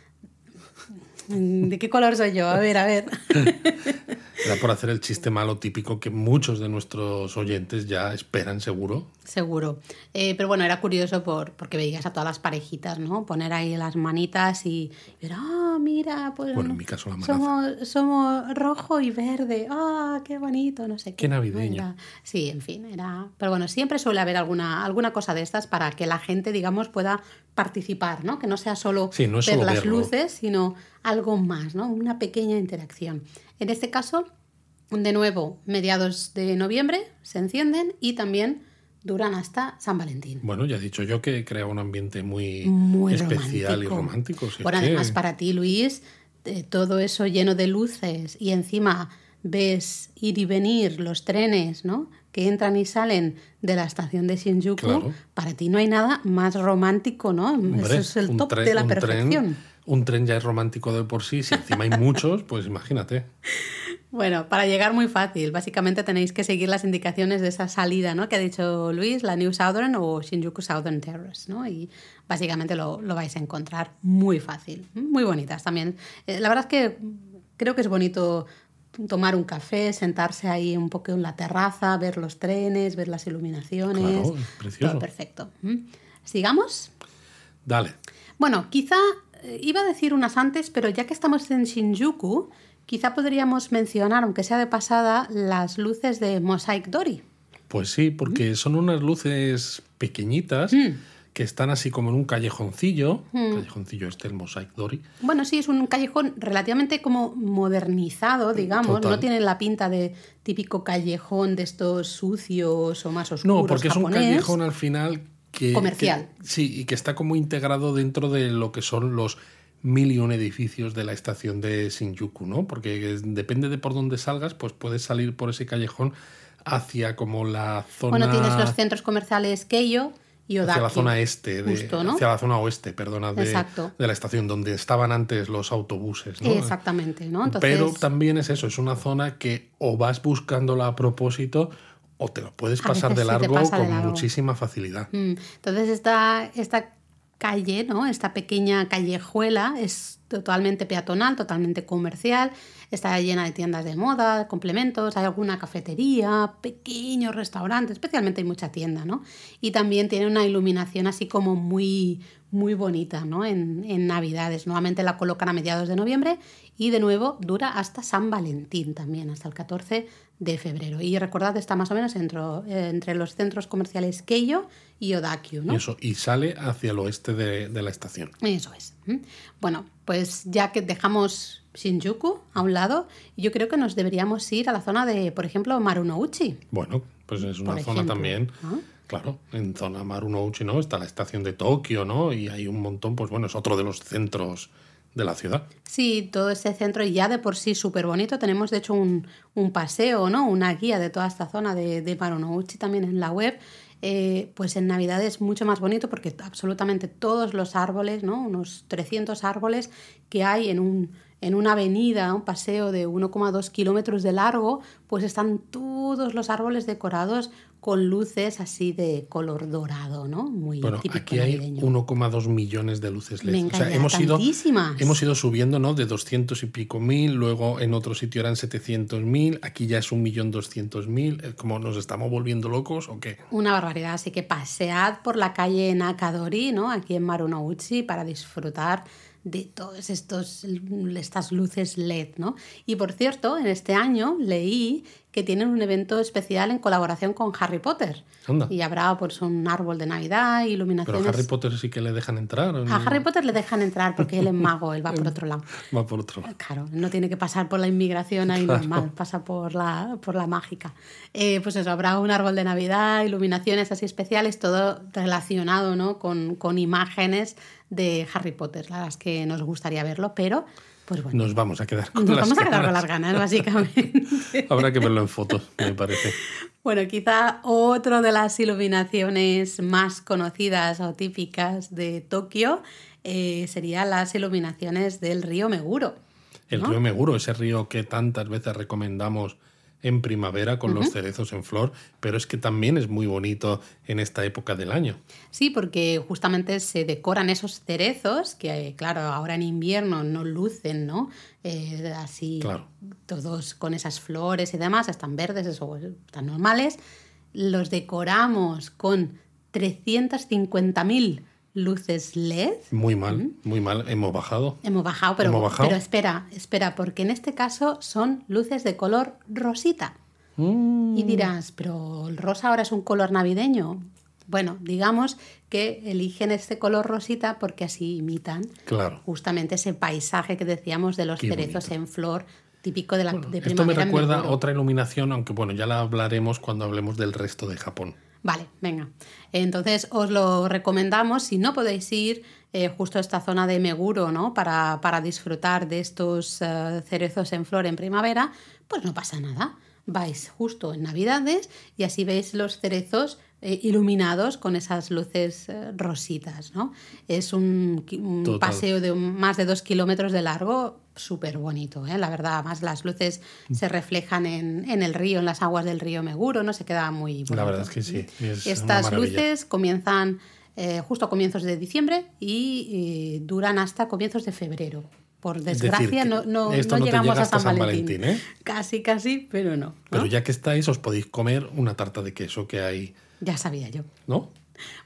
Speaker 2: Mm, ¿De qué color soy yo? A ver, a ver. *laughs*
Speaker 1: Era por hacer el chiste malo típico que muchos de nuestros oyentes ya esperan seguro.
Speaker 2: Seguro. Eh, pero bueno, era curioso por, porque veías a todas las parejitas, ¿no? Poner ahí las manitas y ver, ah, mira, pues
Speaker 1: Bueno, en mi caso la manaza.
Speaker 2: somos, somos rojo y verde, ah, qué bonito, no sé qué.
Speaker 1: Qué navideño.
Speaker 2: Era- sí, en fin, era... Pero bueno, siempre suele haber alguna, alguna cosa de estas para que la gente, digamos, pueda participar, ¿no? Que no sea solo
Speaker 1: Sí, no es
Speaker 2: ver
Speaker 1: solo
Speaker 2: las
Speaker 1: verlo.
Speaker 2: luces, sino algo más, ¿no? Una pequeña interacción. En este caso, de nuevo, mediados de noviembre se encienden y también duran hasta San Valentín.
Speaker 1: Bueno, ya he dicho yo que crea un ambiente muy,
Speaker 2: Muy
Speaker 1: especial y
Speaker 2: romántico.
Speaker 1: romántico. si
Speaker 2: Bueno,
Speaker 1: que-
Speaker 2: además para ti, Luis, eh, todo eso lleno de luces y encima ves ir y venir los trenes, ¿no? Que entran y salen de la estación de Shinjuku.
Speaker 1: Claro.
Speaker 2: Para ti no hay nada más romántico, ¿no?
Speaker 1: Hombre,
Speaker 2: eso es el top
Speaker 1: tren-
Speaker 2: de la perfección.
Speaker 1: Un tren ya es romántico de por sí. Si encima hay muchos, pues imagínate.
Speaker 2: Bueno, para llegar muy fácil, básicamente tenéis que seguir las indicaciones de esa salida, ¿no? Que ha dicho Luis, la New Southern o Shinjuku Southern Terrace, ¿no? Y básicamente lo, lo vais a encontrar muy fácil, muy bonitas también. Eh, la verdad es que creo que es bonito tomar un café, sentarse ahí un poco en la terraza, ver los trenes, ver las iluminaciones.
Speaker 1: Claro, precioso.
Speaker 2: Todo perfecto. ¿Mm? ¿Sigamos?
Speaker 1: Dale.
Speaker 2: Bueno, quizá iba a decir unas antes, pero ya que estamos en Shinjuku, quizá podríamos mencionar, aunque sea de pasada, las luces de Mosaic Dori.
Speaker 1: Pues sí, porque son unas luces pequeñitas
Speaker 2: Mm.
Speaker 1: que están así como en un callejoncillo. Callejoncillo este, el Mosaic Dory.
Speaker 2: Bueno, sí, es un callejón relativamente como modernizado, digamos.
Speaker 1: Total.
Speaker 2: No tiene la pinta de típico callejón de estos sucios o más oscuros.
Speaker 1: No, porque es un callejón al final que...
Speaker 2: Comercial.
Speaker 1: que- sí, y que está como integrado dentro de lo que son los mil y un edificios de la estación de Shinjuku, ¿no? Porque depende de por dónde salgas, pues puedes salir por ese callejón hacia como la zona...
Speaker 2: Bueno, tienes los centros comerciales Keiyo y Odaki.
Speaker 1: hacia la zona este, de,
Speaker 2: Justo, ¿no?
Speaker 1: hacia la zona oeste, perdona, de,
Speaker 2: Exacto.
Speaker 1: de la estación donde estaban antes los autobuses. ¿no?
Speaker 2: Exactamente, ¿no? Entonces,
Speaker 1: Pero también es eso, es una zona que o vas buscándola a propósito o te lo puedes pasar de largo
Speaker 2: pasa de
Speaker 1: con
Speaker 2: largo.
Speaker 1: muchísima facilidad.
Speaker 2: Mm, Entonces esta, esta calle, ¿no? Esta pequeña callejuela es totalmente peatonal, totalmente comercial, está llena de tiendas de moda, complementos, hay alguna cafetería, pequeños restaurantes, especialmente hay mucha tienda, ¿no? Y también tiene una iluminación así como muy muy bonita, ¿no? En, en Navidades. Nuevamente la colocan a mediados de noviembre y de nuevo dura hasta San Valentín también, hasta el 14 de febrero. Y recordad, está más o menos entre, entre los centros comerciales Keiyo y Odakyu, ¿no?
Speaker 1: Y, eso, y sale hacia el oeste de, de la estación.
Speaker 2: Eso es. Bueno, pues ya que dejamos Shinjuku a un lado, yo creo que nos deberíamos ir a la zona de, por ejemplo, Marunouchi.
Speaker 1: Bueno, pues es una
Speaker 2: Por
Speaker 1: zona
Speaker 2: ejemplo,
Speaker 1: también. Claro, en zona Marunouchi, ¿no? Está la estación de Tokio, ¿no? Y hay un montón, pues bueno, es otro de los centros de la ciudad.
Speaker 2: Sí, todo ese centro y ya de por sí súper bonito. Tenemos de hecho un, un paseo, ¿no? Una guía de toda esta zona de, de Marunouchi también en la web. Eh, pues en Navidad es mucho más bonito porque absolutamente todos los árboles, ¿no? Unos 300 árboles que hay en un en una avenida, un paseo de 1,2 kilómetros de largo, pues están todos los árboles decorados con luces así de color dorado, ¿no? Muy
Speaker 1: Bueno,
Speaker 2: típico
Speaker 1: aquí hay
Speaker 2: navideño.
Speaker 1: 1,2 millones de luces LED.
Speaker 2: Venga
Speaker 1: o sea, hemos ido, hemos ido subiendo, ¿no? De 200 y pico mil, luego en otro sitio eran 700 mil, aquí ya es 1.200.000. ¿Cómo nos estamos volviendo locos o qué?
Speaker 2: Una barbaridad, así que pasead por la calle Nakadori, ¿no? Aquí en Marunouchi para disfrutar de todas estas luces LED, ¿no? Y por cierto, en este año leí que tienen un evento especial en colaboración con Harry Potter.
Speaker 1: Anda.
Speaker 2: Y habrá pues un árbol de Navidad,
Speaker 1: Pero
Speaker 2: iluminaciones.
Speaker 1: a Harry Potter sí que le dejan entrar. ¿o no?
Speaker 2: A Harry Potter le dejan entrar porque él es mago, él va por *laughs* otro lado.
Speaker 1: Va por otro lado.
Speaker 2: Claro, no tiene que pasar por la inmigración ahí normal, pasa por la, por la mágica. Eh, pues eso, habrá un árbol de Navidad, iluminaciones así especiales, todo relacionado ¿no? con, con imágenes de Harry Potter, las que nos gustaría verlo, pero pues bueno,
Speaker 1: Nos vamos a quedar con
Speaker 2: nos
Speaker 1: las
Speaker 2: vamos a quedar con las ganas, básicamente. *laughs*
Speaker 1: Habrá que verlo en fotos, me parece.
Speaker 2: Bueno, quizá otro de las iluminaciones más conocidas o típicas de Tokio eh, serían las iluminaciones del río Meguro.
Speaker 1: El
Speaker 2: ¿no?
Speaker 1: río Meguro, ese río que tantas veces recomendamos en primavera con los cerezos en flor, pero es que también es muy bonito en esta época del año.
Speaker 2: Sí, porque justamente se decoran esos cerezos que, eh, claro, ahora en invierno no lucen, ¿no? Eh, así,
Speaker 1: Claro.
Speaker 2: todos con esas flores y demás, están verdes, eso, están normales. Los decoramos con 350.000 luces LED.
Speaker 1: Muy mal, muy mal. Hemos bajado.
Speaker 2: Hemos bajado, pero,
Speaker 1: Hemos bajado.
Speaker 2: pero espera, espera, porque en este caso son luces de color rosita.
Speaker 1: Mm,
Speaker 2: Y dirás, pero el rosa ahora es un color navideño. Bueno, digamos que eligen este color rosita porque así imitan
Speaker 1: claro.
Speaker 2: justamente ese paisaje que decíamos de los
Speaker 1: Qué
Speaker 2: cerezos en flor, típico de la de
Speaker 1: Esto me
Speaker 2: primavera
Speaker 1: recuerda otra iluminación, aunque bueno, ya la hablaremos cuando hablemos del resto de Japón.
Speaker 2: Vale, venga. Entonces os lo recomendamos. Si no podéis ir eh, justo a esta zona de Meguro, ¿no? Para, para disfrutar de estos eh, cerezos en flor en primavera, pues no pasa nada. Vais justo en Navidades y así veis los cerezos eh, iluminados con esas luces eh, rositas, ¿no? Es un, paseo de un- más de dos kilómetros de largo, súper bonito, ¿eh? La verdad, además las luces se reflejan en, en el río, en las aguas del río Meguro, ¿no? Se queda muy bonito.
Speaker 1: La verdad es que sí. es
Speaker 2: Estas luces comienzan eh, justo a comienzos de diciembre y duran hasta comienzos de febrero. Por desgracia, no, no,
Speaker 1: esto
Speaker 2: llegamos
Speaker 1: llega
Speaker 2: a San, Valentín.
Speaker 1: Valentín, ¿eh?
Speaker 2: Casi, casi, pero no. ¿no?
Speaker 1: Pero ya que estáis, os podéis comer una tarta de queso que hay,
Speaker 2: Ya sabía yo.
Speaker 1: ¿no?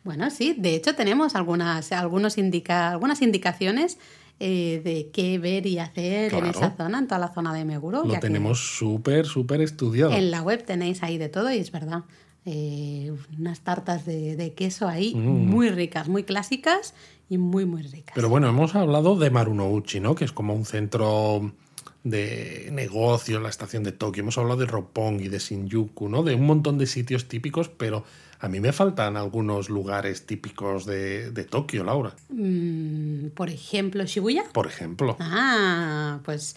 Speaker 2: Bueno, sí, de hecho tenemos algunas, algunos indica, algunas indicaciones eh, de qué ver y hacer en esa zona, en toda la zona de Meguro.
Speaker 1: Lo tenemos súper, súper estudiado.
Speaker 2: En la web tenéis ahí de todo y es verdad. eh, unas tartas de, de queso ahí muy ricas, muy clásicas y muy, muy ricas.
Speaker 1: Mm. Pero bueno, hemos hablado de Marunouchi, ¿no? Que es como un centro de negocio en la estación de Tokio. Hemos hablado de Roppongi, de Shinjuku, ¿no? De un montón de sitios típicos, pero a mí me faltan algunos lugares típicos de, de Tokio, Laura.
Speaker 2: Mm, por ejemplo, Shibuya.
Speaker 1: Por ejemplo.
Speaker 2: Ah, pues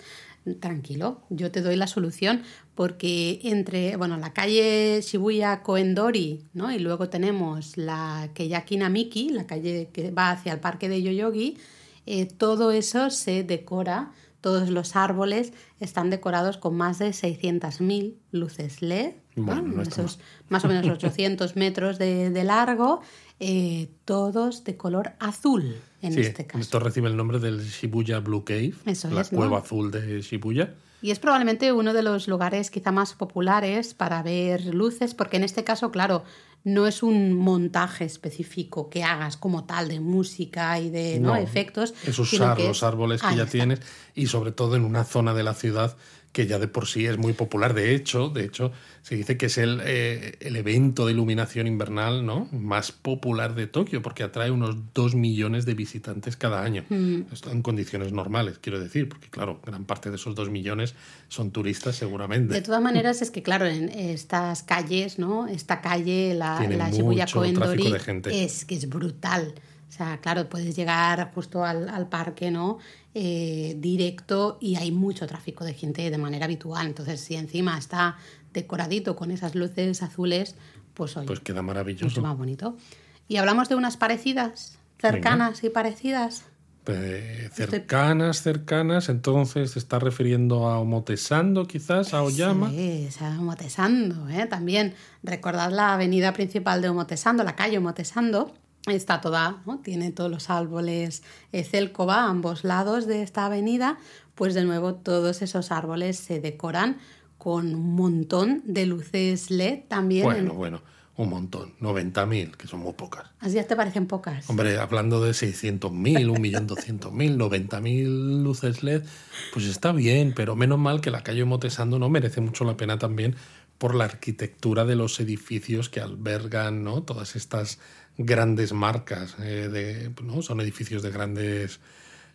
Speaker 2: tranquilo, yo te doy la solución porque entre, bueno, la calle Shibuya Koendori, ¿no? Y luego tenemos la Keyaki Namiki, la calle que va hacia el parque de Yoyogi, eh, todo eso se decora, todos los árboles están decorados con más de 600.000 luces LED, ¿no?
Speaker 1: Bueno, no
Speaker 2: esos más o menos *laughs* 800 metros de, de largo, eh, todos de color azul en
Speaker 1: sí,
Speaker 2: este caso.
Speaker 1: esto recibe el nombre del Shibuya Blue Cave,
Speaker 2: Eso
Speaker 1: la
Speaker 2: es, ¿no?
Speaker 1: cueva azul de Shibuya.
Speaker 2: Y es probablemente uno de los lugares quizá más populares para ver luces, porque en este caso, claro, no es un montaje específico que hagas como tal de música y de ¿no?
Speaker 1: No,
Speaker 2: efectos.
Speaker 1: Es usar los
Speaker 2: es-
Speaker 1: árboles que ya
Speaker 2: está.
Speaker 1: tienes y sobre todo en una zona de la ciudad que ya de por sí es muy popular. De hecho, de hecho se dice que es el, eh, el evento de iluminación invernal ¿no? más popular de Tokio porque atrae unos 2 millones de visitantes cada año.
Speaker 2: Mm.
Speaker 1: Esto en condiciones normales, quiero decir, porque claro, gran parte de esos 2 millones son turistas seguramente.
Speaker 2: De todas maneras, es que claro, en estas calles, ¿no? Esta calle, la,
Speaker 1: Tiene
Speaker 2: la Shibuya Koendori, es que es brutal. O sea, claro, puedes llegar justo al, al parque, ¿no? Eh, directo y hay mucho tráfico de gente de manera habitual. Entonces, si encima está decoradito con esas luces azules, pues oye,
Speaker 1: Pues queda
Speaker 2: mucho
Speaker 1: maravilloso.
Speaker 2: más bonito. Y hablamos de unas parecidas, cercanas y parecidas.
Speaker 1: Eh, cercanas, cercanas, entonces te estás refiriendo a Omotesando quizás, a Oyama.
Speaker 2: Sí, sea, Omotesando, ¿eh? También recordad la avenida principal de Omotesando, la calle Omotesando. Está toda, ¿no? Tiene todos los árboles Célcova a ambos lados de esta avenida. Pues de nuevo todos esos árboles se decoran con un montón de luces LED también.
Speaker 1: Bueno,
Speaker 2: en-
Speaker 1: bueno, un montón, 90.000, que son muy pocas.
Speaker 2: Así ya te parecen pocas.
Speaker 1: Hombre, hablando de 600.000, 1.200.000, 90.000 luces LED, pues está bien, pero menos mal que la calle Motesando no merece mucho la pena también por la arquitectura de los edificios que albergan ¿no? todas estas grandes marcas. eh, de, ¿no? Son edificios de grandes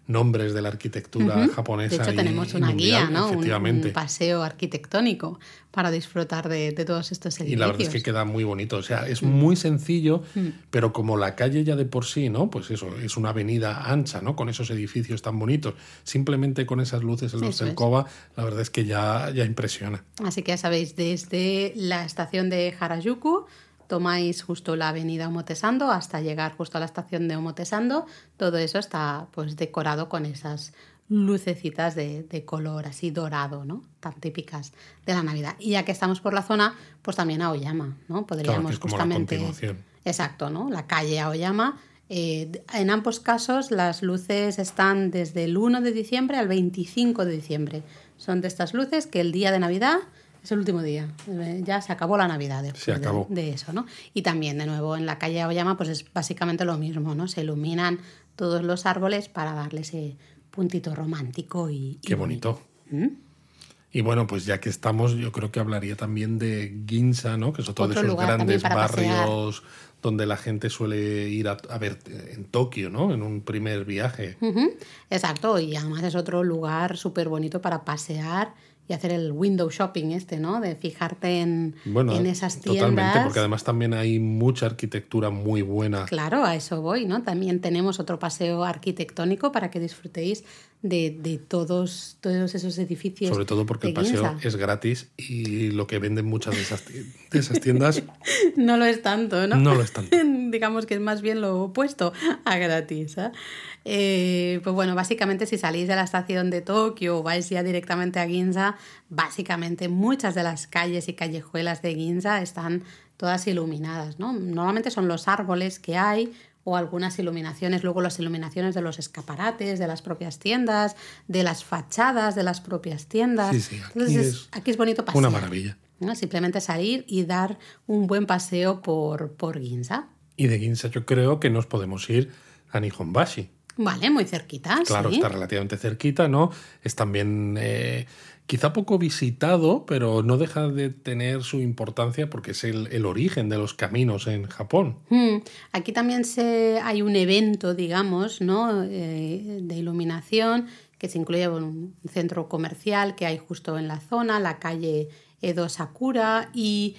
Speaker 1: nombres de la arquitectura japonesa.
Speaker 2: De hecho,
Speaker 1: y-
Speaker 2: tenemos una
Speaker 1: mundial,
Speaker 2: guía, ¿no? Un-
Speaker 1: Efectivamente.
Speaker 2: Un, paseo arquitectónico para disfrutar de, de todos estos edificios.
Speaker 1: Y la verdad es que queda muy bonito. O sea, es muy sencillo,
Speaker 2: Mm.
Speaker 1: pero como la calle ya de por sí, ¿no? Pues eso, es una avenida ancha, ¿no? Con esos edificios tan bonitos. Simplemente con esas luces en los
Speaker 2: Eso es.
Speaker 1: Cova, la verdad es que ya, ya impresiona.
Speaker 2: Así que ya sabéis, desde la estación de Harajuku tomáis justo la avenida Omotesando hasta llegar justo a la estación de Omotesando. Todo eso está pues decorado con esas lucecitas de, de color así dorado, ¿no? Tan típicas de la Navidad. Y ya que estamos por la zona, pues también Aoyama, ¿no? Podríamos
Speaker 1: que es como la
Speaker 2: justamente... Exacto, ¿no? La calle Aoyama. Eh, en ambos casos las luces están desde el 1 de diciembre al 25 de diciembre. Son de estas luces que el día de Navidad es el último día. Ya se acabó la Navidad después
Speaker 1: Se
Speaker 2: de-
Speaker 1: acabó.
Speaker 2: De, eso, ¿no? Y también, de nuevo, en la calle Aoyama, pues es básicamente lo mismo, ¿no? Se iluminan todos los árboles para darle ese puntito romántico y... y
Speaker 1: Qué bonito.
Speaker 2: ¿Mm?
Speaker 1: Y bueno, pues ya que estamos, yo creo que hablaría también de Ginza, ¿no? Que es otro,
Speaker 2: Otro
Speaker 1: de esos grandes barrios donde la gente suele ir a, a ver en Tokio, ¿no? En un primer viaje.
Speaker 2: Exacto, y además es otro lugar súper bonito para pasear y hacer el window shopping este, ¿no? De fijarte en,
Speaker 1: Bueno,
Speaker 2: en esas tiendas.
Speaker 1: totalmente, porque además también hay mucha arquitectura muy buena.
Speaker 2: Claro, a eso voy, ¿no? También tenemos otro paseo arquitectónico para que disfrutéis de, de todos, todos esos edificios.
Speaker 1: Sobre todo porque el paseo
Speaker 2: Ginza.
Speaker 1: es gratis y lo que venden muchas de esas, de esas tiendas *laughs*
Speaker 2: No lo es tanto, ¿no?
Speaker 1: no lo es tanto. *laughs*
Speaker 2: Digamos que es más bien lo opuesto a gratis. ¿eh? Eh, pues bueno, básicamente si salís de la estación de Tokio o vais ya directamente a Ginza, básicamente muchas de las calles y callejuelas de Ginza están todas iluminadas, ¿no? Normalmente son los árboles que hay o algunas iluminaciones, luego las iluminaciones de los escaparates, de las propias tiendas, de las fachadas de las propias tiendas.
Speaker 1: Sí, sí, aquí
Speaker 2: Entonces,
Speaker 1: es
Speaker 2: aquí es bonito pasear.
Speaker 1: Una maravilla.
Speaker 2: ¿no? Simplemente salir y dar un buen paseo por, por Ginza.
Speaker 1: Y de Ginza yo creo que nos podemos ir a Nihonbashi.
Speaker 2: Vale, muy cerquita.
Speaker 1: Claro,
Speaker 2: sí.
Speaker 1: está relativamente cerquita, ¿no? Es también eh, quizá poco visitado, pero no deja de tener su importancia porque es el, origen de los caminos en Japón.
Speaker 2: Mm, Aquí también se, hay un evento, digamos, ¿no? Eh, de iluminación que se incluye un centro comercial que hay justo en la zona, la calle Edo Sakura, y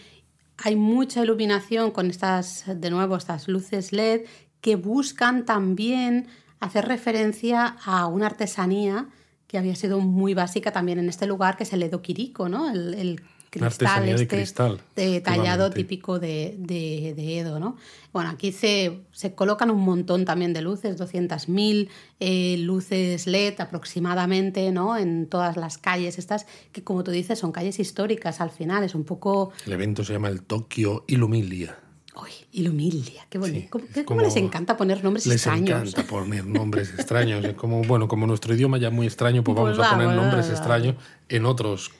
Speaker 2: hay mucha iluminación con estas, de nuevo, estas luces LED que buscan también hacer referencia a una artesanía que había sido muy básica también en este lugar, que es el Edo Kiriko, ¿no? El, cristal
Speaker 1: de
Speaker 2: este
Speaker 1: cristal,
Speaker 2: tallado típico de, de- de Edo, ¿no? Bueno, aquí se, se colocan un montón también de luces, 200.000 eh, luces LED aproximadamente, ¿no? En todas las calles estas, que como tú dices, son calles históricas al final, es un poco...
Speaker 1: El evento se llama el Tokyo Illumilia.
Speaker 2: ¡Uy! Ilumilia, qué bonito.
Speaker 1: Sí,
Speaker 2: ¿Cómo, cómo les encanta poner nombres
Speaker 1: Les
Speaker 2: extraños?
Speaker 1: encanta poner nombres extraños. Como, bueno, como nuestro idioma ya es muy extraño, pues
Speaker 2: Pues
Speaker 1: vamos a
Speaker 2: va,
Speaker 1: poner
Speaker 2: va,
Speaker 1: nombres
Speaker 2: va.
Speaker 1: extraños en otros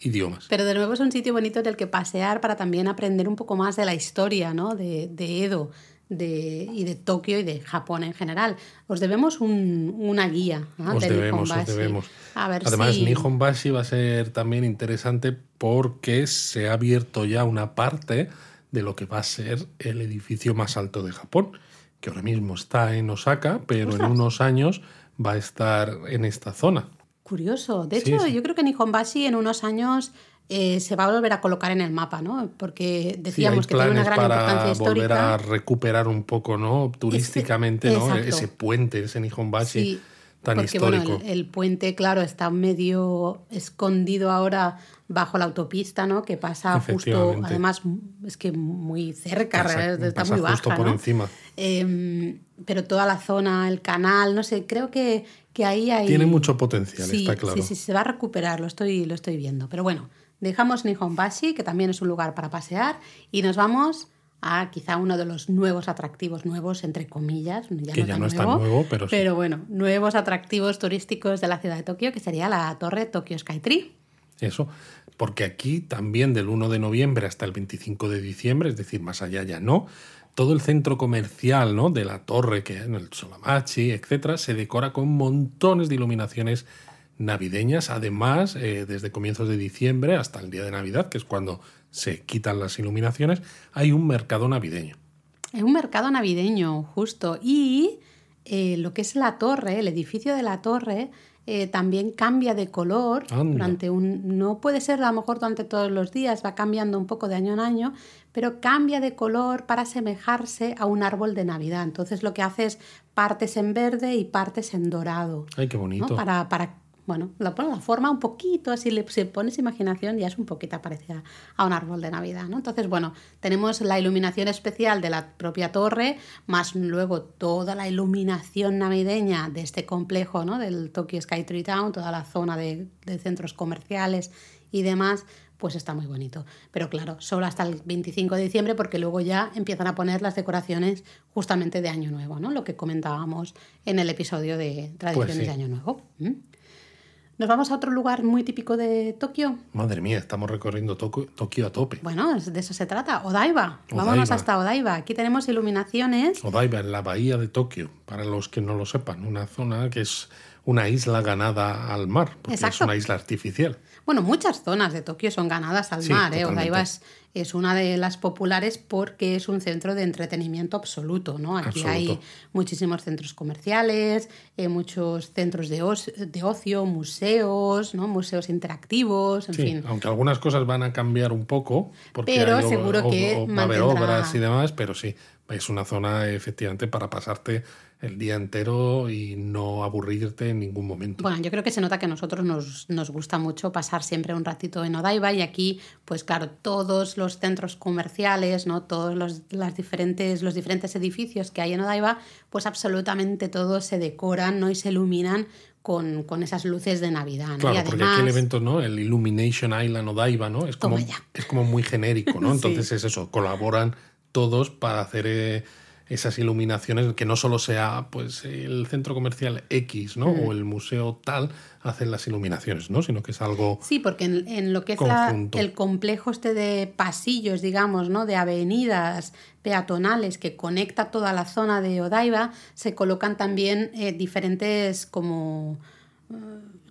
Speaker 1: idiomas.
Speaker 2: Pero de nuevo es un sitio bonito en el que pasear para también aprender un poco más de la historia ¿no? de, de Edo de, y de Tokio y de Japón en general. Os debemos un- una guía ¿no?
Speaker 1: Os
Speaker 2: de
Speaker 1: debemos, os debemos.
Speaker 2: A ver
Speaker 1: Además,
Speaker 2: si...
Speaker 1: Nihonbashi va a ser también interesante porque se ha abierto ya una parte de lo que va a ser el edificio más alto de Japón, que ahora mismo está en Osaka, pero en unos años va a estar en esta zona.
Speaker 2: Curioso. De hecho,
Speaker 1: sí.
Speaker 2: yo creo que Nihonbashi en unos años eh, se va a volver a colocar en el mapa, ¿no? Porque
Speaker 1: Sí,
Speaker 2: decíamos que tiene una gran
Speaker 1: para
Speaker 2: importancia
Speaker 1: volver
Speaker 2: histórica.
Speaker 1: a recuperar un poco, ¿no? Turísticamente, ¿no?
Speaker 2: exacto.
Speaker 1: Ese puente, ese Nihonbashi
Speaker 2: Sí,
Speaker 1: tan
Speaker 2: porque
Speaker 1: histórico.
Speaker 2: bueno, el, el puente, claro, está medio escondido ahora bajo la autopista, ¿no? Que pasa justo, además, es que muy cerca,
Speaker 1: Pasa-
Speaker 2: está
Speaker 1: pasa
Speaker 2: muy baja,
Speaker 1: justo por
Speaker 2: ¿no?
Speaker 1: encima.
Speaker 2: Em, pero toda la zona, el canal, no sé, creo que, que ahí hay...
Speaker 1: Tiene mucho potencial,
Speaker 2: sí,
Speaker 1: está claro.
Speaker 2: Sí, sí, se va a recuperar, lo estoy, lo estoy viendo. Pero bueno, dejamos Nihonbashi, que también es un lugar para pasear, y nos vamos a quizá uno de los nuevos atractivos, nuevos entre comillas, ya
Speaker 1: Que
Speaker 2: no
Speaker 1: ya
Speaker 2: tan
Speaker 1: no es tan
Speaker 2: nuevo,
Speaker 1: nuevo, pero sí.
Speaker 2: pero bueno, nuevos atractivos turísticos de la ciudad de Tokio, que sería la torre Tokyo Skytree.
Speaker 1: Eso, porque aquí también del 1 de noviembre hasta el 25 de diciembre, es decir, más allá ya no, todo el centro comercial ¿no? de la torre que en el Solamachi, etcétera, se decora con montones de iluminaciones navideñas. Además, eh, desde comienzos de diciembre hasta el día de Navidad, que es cuando se quitan las iluminaciones, hay un mercado navideño.
Speaker 2: Es un mercado navideño, justo. Y eh, lo que es la torre, el edificio de la torre, eh, también cambia de color
Speaker 1: Anda.
Speaker 2: durante un. No puede ser a lo mejor durante todos los días, va cambiando un poco de año en año, pero cambia de color para asemejarse a un árbol de Navidad. Entonces lo que hace es partes en verde y partes en dorado.
Speaker 1: Ay, qué
Speaker 2: ¿no?
Speaker 1: bonito.
Speaker 2: Para, para, bueno, la, la forma un poquito, así le se pones imaginación, ya es un poquito parecida a un árbol de Navidad, ¿no? Entonces, bueno, tenemos la iluminación especial de la propia torre, más luego toda la iluminación navideña de este complejo, ¿no? Del Tokyo Sky Tree Town, toda la zona de, de centros comerciales y demás, pues está muy bonito. Pero claro, solo hasta el 25 de diciembre, porque luego ya empiezan a poner las decoraciones justamente de Año Nuevo, ¿no? Lo que comentábamos en el episodio de Tradiciones
Speaker 1: Pues sí.
Speaker 2: de Año Nuevo. ¿Mm? Nos vamos a otro lugar muy típico de Tokio.
Speaker 1: Madre mía, estamos recorriendo Tokio, Tokio a tope.
Speaker 2: Bueno, es- de eso se trata. Odaiba. Vámonos
Speaker 1: Odaiba.
Speaker 2: hasta Odaiba. Aquí tenemos iluminaciones.
Speaker 1: Odaiba, en la bahía de Tokio, para los que no lo sepan, una zona que es una isla ganada al mar, porque es
Speaker 2: Exacto.
Speaker 1: una isla artificial.
Speaker 2: Bueno, muchas zonas de Tokio son ganadas al
Speaker 1: Sí,
Speaker 2: mar. ¿eh? Odaiba es, es una de las populares porque es un centro de entretenimiento absoluto. ¿no? Aquí
Speaker 1: Absoluto.
Speaker 2: hay muchísimos centros comerciales, eh, muchos centros de, de ocio, museos, ¿no? museos interactivos, en
Speaker 1: Sí,
Speaker 2: fin.
Speaker 1: aunque algunas cosas van a cambiar un poco, porque
Speaker 2: Pero
Speaker 1: hay
Speaker 2: seguro
Speaker 1: o-
Speaker 2: que
Speaker 1: o va a haber
Speaker 2: mantendrá-
Speaker 1: obras y demás, pero sí, es una zona efectivamente para pasarte el día entero y no aburrirte en ningún momento.
Speaker 2: Bueno, yo creo que se nota que a nosotros nos, nos gusta mucho pasar siempre un ratito en Odaiba y aquí, pues claro, todos los centros comerciales, ¿no? Todos los, las diferentes, los diferentes edificios que hay en Odaiba, pues absolutamente todos se decoran ¿no? y se iluminan con, con esas luces de Navidad. ¿no?
Speaker 1: Claro,
Speaker 2: y
Speaker 1: porque aquí el evento, ¿no? El Illumination Island Odaiba, ¿no? Es como, es como muy genérico, ¿no? *laughs*
Speaker 2: Sí.
Speaker 1: Entonces es eso, colaboran todos para hacer eh, esas iluminaciones, que no solo sea pues el centro comercial X, ¿no? O el museo tal hacen las iluminaciones, ¿no? Sino que es algo.
Speaker 2: Sí, porque en, lo que es el complejo este de pasillos, digamos, ¿no? De avenidas peatonales que conecta toda la zona de Odaiba, se colocan también eh, diferentes como eh,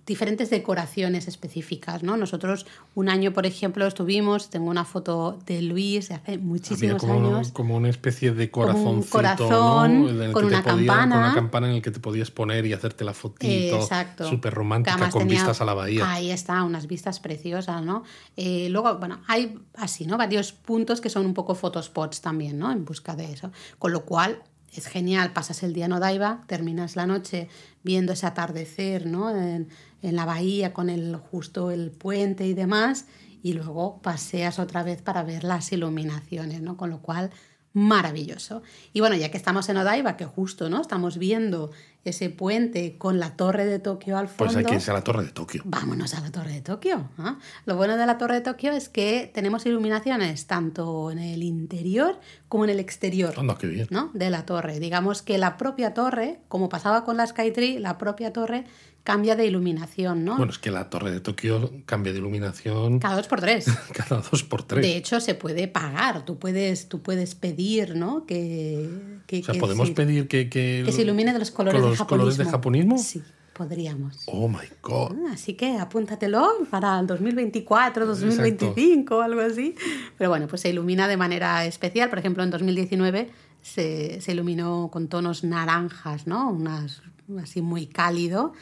Speaker 2: diferentes decoraciones específicas, ¿no? Nosotros un año, por ejemplo, estuvimos, tengo una foto de Luis de hace muchísimos años.
Speaker 1: como una especie de corazón,
Speaker 2: corazón con una campana.
Speaker 1: Con una campana en el que te podías poner y hacerte la fotito. Exacto. Súper romántica, con vistas a la bahía.
Speaker 2: Ahí está, unas vistas preciosas, ¿no? Eh, luego, bueno, hay así, ¿no? Varios puntos que son un poco photospots también, ¿no? En busca de eso. Con lo cual, es genial, pasas el día en Odaiba, terminas la noche viendo ese atardecer ¿no? en, en, la bahía con el, justo el puente y demás, y luego paseas otra vez para ver las iluminaciones, ¿no? con lo cual maravilloso. Y bueno, ya que estamos en Odaiba, que justo no estamos viendo ese puente con la torre de Tokio al fondo.
Speaker 1: Pues hay que irse a la torre de Tokio.
Speaker 2: Vámonos a la torre de Tokio. ¿ah? Lo bueno de la torre de Tokio es que tenemos iluminaciones tanto en el interior como en el exterior
Speaker 1: qué bien.
Speaker 2: ¿no? de la torre. Digamos que la propia torre, como pasaba con la Skytree, la propia torre cambia de iluminación, ¿no?
Speaker 1: Bueno, es que la torre de Tokio cambia de iluminación.
Speaker 2: Cada dos por tres. *laughs*
Speaker 1: Cada dos por tres.
Speaker 2: De hecho, se puede pagar. Tú puedes, tú puedes pedir, ¿no? Que,
Speaker 1: o sea, podemos pedir que,
Speaker 2: que, se ilumine de los colores,
Speaker 1: de, japonismo. colores de japonismo.
Speaker 2: Sí. Podríamos.
Speaker 1: Oh my God.
Speaker 2: Ah, así que apúntatelo para el 2024, 2025 o algo así. Pero bueno, pues se ilumina de manera especial. Por ejemplo, en 2019 se, se iluminó con tonos naranjas, ¿no? Unas, así muy cálido.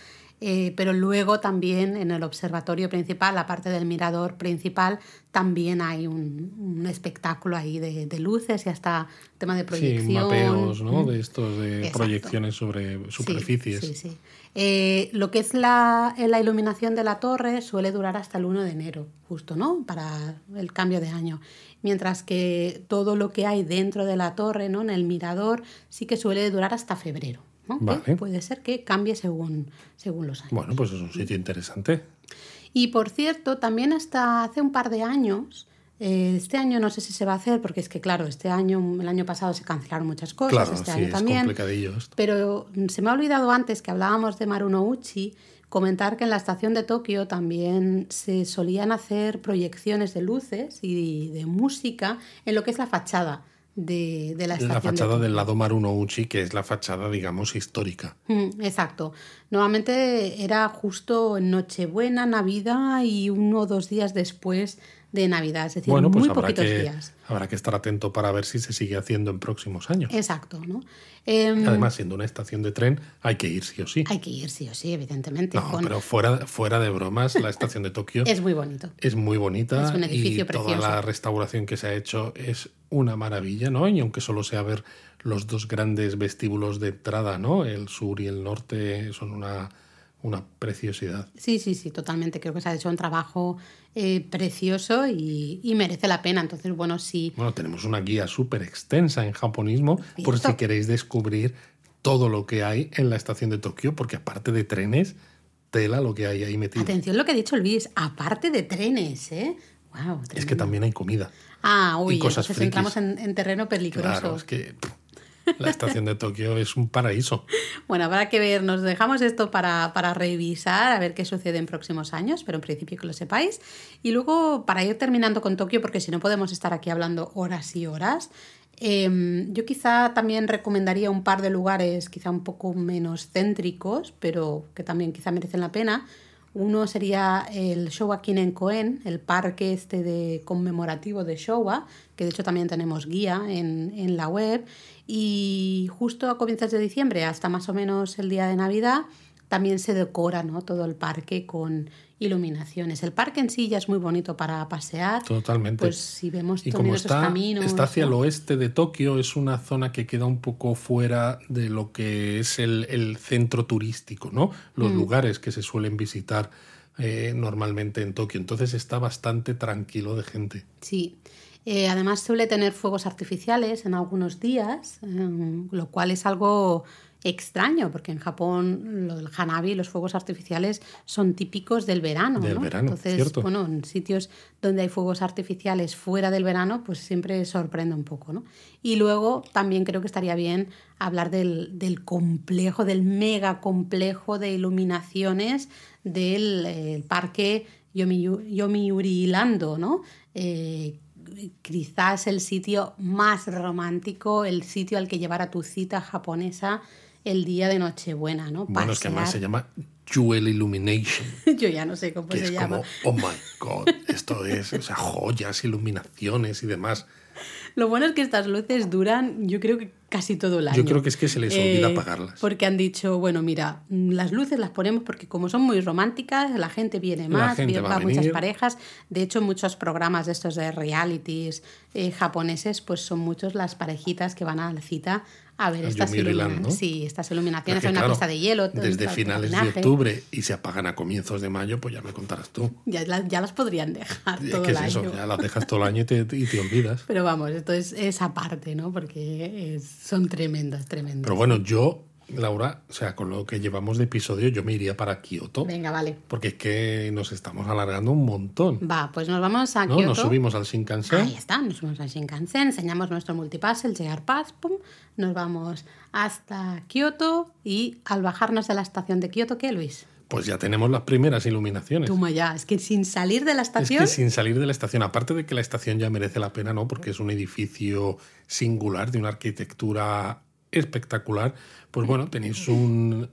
Speaker 2: Eh, pero luego también en el observatorio principal, la parte del mirador principal, también hay un, espectáculo ahí de, luces y hasta tema de proyección. Sí,
Speaker 1: mapeos, ¿no? De estos, de proyecciones sobre superficies.
Speaker 2: Sí, sí, eh, lo que es la, la, iluminación de la torre suele durar hasta el 1 de enero, justo, ¿no? Para el cambio de año. Mientras que todo lo que hay dentro de la torre, ¿no? En el mirador, sí que suele durar hasta febrero puede ser que cambie según, según los años.
Speaker 1: Bueno, pues es un sitio interesante.
Speaker 2: Y por cierto, también hasta hace un par de años, eh, este año no sé si se va a hacer, porque es que claro, este año, el año pasado se cancelaron muchas cosas, este año también. Pero se me ha olvidado antes que hablábamos de Marunouchi, comentar que en la estación de Tokio también se solían hacer proyecciones de luces y de música en lo que es la fachada de, la estación.
Speaker 1: La fachada del lado Marunouchi, que es la fachada, digamos, histórica.
Speaker 2: Mm, exacto. Nuevamente era justo Nochebuena, Navidad y uno o dos días después de Navidad, es decir, pues muy poquitos días.
Speaker 1: Habrá que estar atento para ver si se sigue haciendo en próximos años.
Speaker 2: Exacto, ¿no?
Speaker 1: Em, Además, siendo una estación de tren, hay que ir sí o sí.
Speaker 2: Hay que ir sí o sí, evidentemente.
Speaker 1: No, pero fuera, fuera de bromas, la estación de Tokio *laughs*
Speaker 2: es muy bonito.
Speaker 1: Es muy bonita.
Speaker 2: Es un edificio
Speaker 1: y Toda la restauración que se ha hecho es una maravilla, ¿no? Y aunque solo sea ver los dos grandes vestíbulos de entrada, ¿no? El sur y el norte son una una preciosidad.
Speaker 2: Sí, sí, sí, totalmente. Creo que se ha hecho un trabajo eh, precioso y, merece la pena. Entonces, bueno, sí.
Speaker 1: Bueno, tenemos una guía súper extensa en japonismo por si queréis descubrir todo lo que hay en la estación de Tokio, porque aparte de trenes, tela lo que hay ahí metido.
Speaker 2: Atención lo que ha dicho Luis, aparte de trenes, ¿eh?
Speaker 1: Wow, es que también hay comida.
Speaker 2: Ah, uy, cosas entonces entramos en, en, terreno peligroso.
Speaker 1: Claro, es que la estación de Tokio es un paraíso. *laughs*
Speaker 2: Bueno, habrá que ver, nos dejamos esto para, para, revisar, a ver qué sucede en próximos años, pero en principio que lo sepáis. Y luego, para ir terminando con Tokio, porque si no podemos estar aquí hablando horas y horas, em, yo quizá también recomendaría un par de lugares quizá un poco menos céntricos, pero que también quizá merecen la pena. Uno sería el Showa Kinen Koen, el parque este de conmemorativo de Showa, que de hecho también tenemos guía en, en la web. Y justo a comienzos de diciembre, hasta más o menos el día de Navidad, también se decora ¿no? todo el parque con iluminaciones. El parque en sí ya es muy bonito para pasear.
Speaker 1: Totalmente.
Speaker 2: Pues si vemos y como
Speaker 1: está,
Speaker 2: caminos.
Speaker 1: Está hacia el oeste de Tokio, es una zona que queda un poco fuera de lo que es el, centro turístico, ¿no? Los mm. lugares que se suelen visitar eh, normalmente en Tokio. Entonces está bastante tranquilo de gente.
Speaker 2: Sí. Eh, además suele tener fuegos artificiales en algunos días, em, lo cual es algo extraño, porque en Japón lo del hanabi, los fuegos artificiales, son típicos del verano.
Speaker 1: Del
Speaker 2: ¿no?
Speaker 1: verano,
Speaker 2: Entonces,
Speaker 1: cierto.
Speaker 2: bueno, en sitios donde hay fuegos artificiales fuera del verano, pues siempre sorprende un poco. ¿no? Y luego también creo que estaría bien hablar del, del complejo, del mega complejo de iluminaciones del eh, parque Yomiyu- Yomiuri-Lando, ¿no? Eh, quizás el sitio más romántico, el sitio al que llevar a tu cita japonesa el día de Nochebuena, ¿no?
Speaker 1: Bueno, es que además se
Speaker 2: Pasear-
Speaker 1: llama Jewel Illumination. *laughs*
Speaker 2: Yo ya no sé cómo
Speaker 1: que
Speaker 2: se
Speaker 1: es
Speaker 2: llama.
Speaker 1: como, oh my god, esto es, o sea, joyas, iluminaciones y demás.
Speaker 2: Lo bueno es que estas luces duran, yo creo que casi todo el año.
Speaker 1: Yo creo que es que se les olvida
Speaker 2: Eh,
Speaker 1: apagarlas.
Speaker 2: Porque han dicho, bueno, mira, las luces las ponemos porque como son muy románticas, la gente viene más,
Speaker 1: gente va a
Speaker 2: muchas parejas. De hecho, muchos programas de estos de realities eh, japoneses, pues son muchos las parejitas que van a la cita a ver estas,
Speaker 1: ¿no?
Speaker 2: sí, iluminaciones.
Speaker 1: es que,
Speaker 2: Hay una
Speaker 1: claro,
Speaker 2: pista de hielo. todo
Speaker 1: Desde finales de octubre y se apagan a comienzos de mayo, pues ya me contarás tú.
Speaker 2: Ya, ya las podrían dejar
Speaker 1: Es
Speaker 2: todo
Speaker 1: que
Speaker 2: el
Speaker 1: es eso, ya las dejas todo el año y te, y te olvidas.
Speaker 2: Pero vamos, esto es esa parte, ¿no? Porque es- son tremendas, tremendas.
Speaker 1: Pero bueno, yo, Laura, o sea, con lo que llevamos de episodio, yo me iría para Kioto.
Speaker 2: Venga, vale.
Speaker 1: Porque es que nos estamos alargando un montón.
Speaker 2: Va, pues nos vamos a
Speaker 1: ¿no?
Speaker 2: Kioto.
Speaker 1: Nos subimos al Shinkansen.
Speaker 2: Ahí está, nos subimos al Shinkansen, enseñamos nuestro multipass, el llegar Pass, pum, nos vamos hasta Kioto y al bajarnos de la estación de Kioto, ¿qué, Luis?
Speaker 1: Pues ya tenemos las primeras iluminaciones.
Speaker 2: Toma ya, es que sin salir de la
Speaker 1: Es
Speaker 2: estación,
Speaker 1: que sin salir de la estación, aparte de que la estación ya merece la pena, ¿no? Porque es un edificio singular, de una arquitectura espectacular, pues bueno, tenéis un,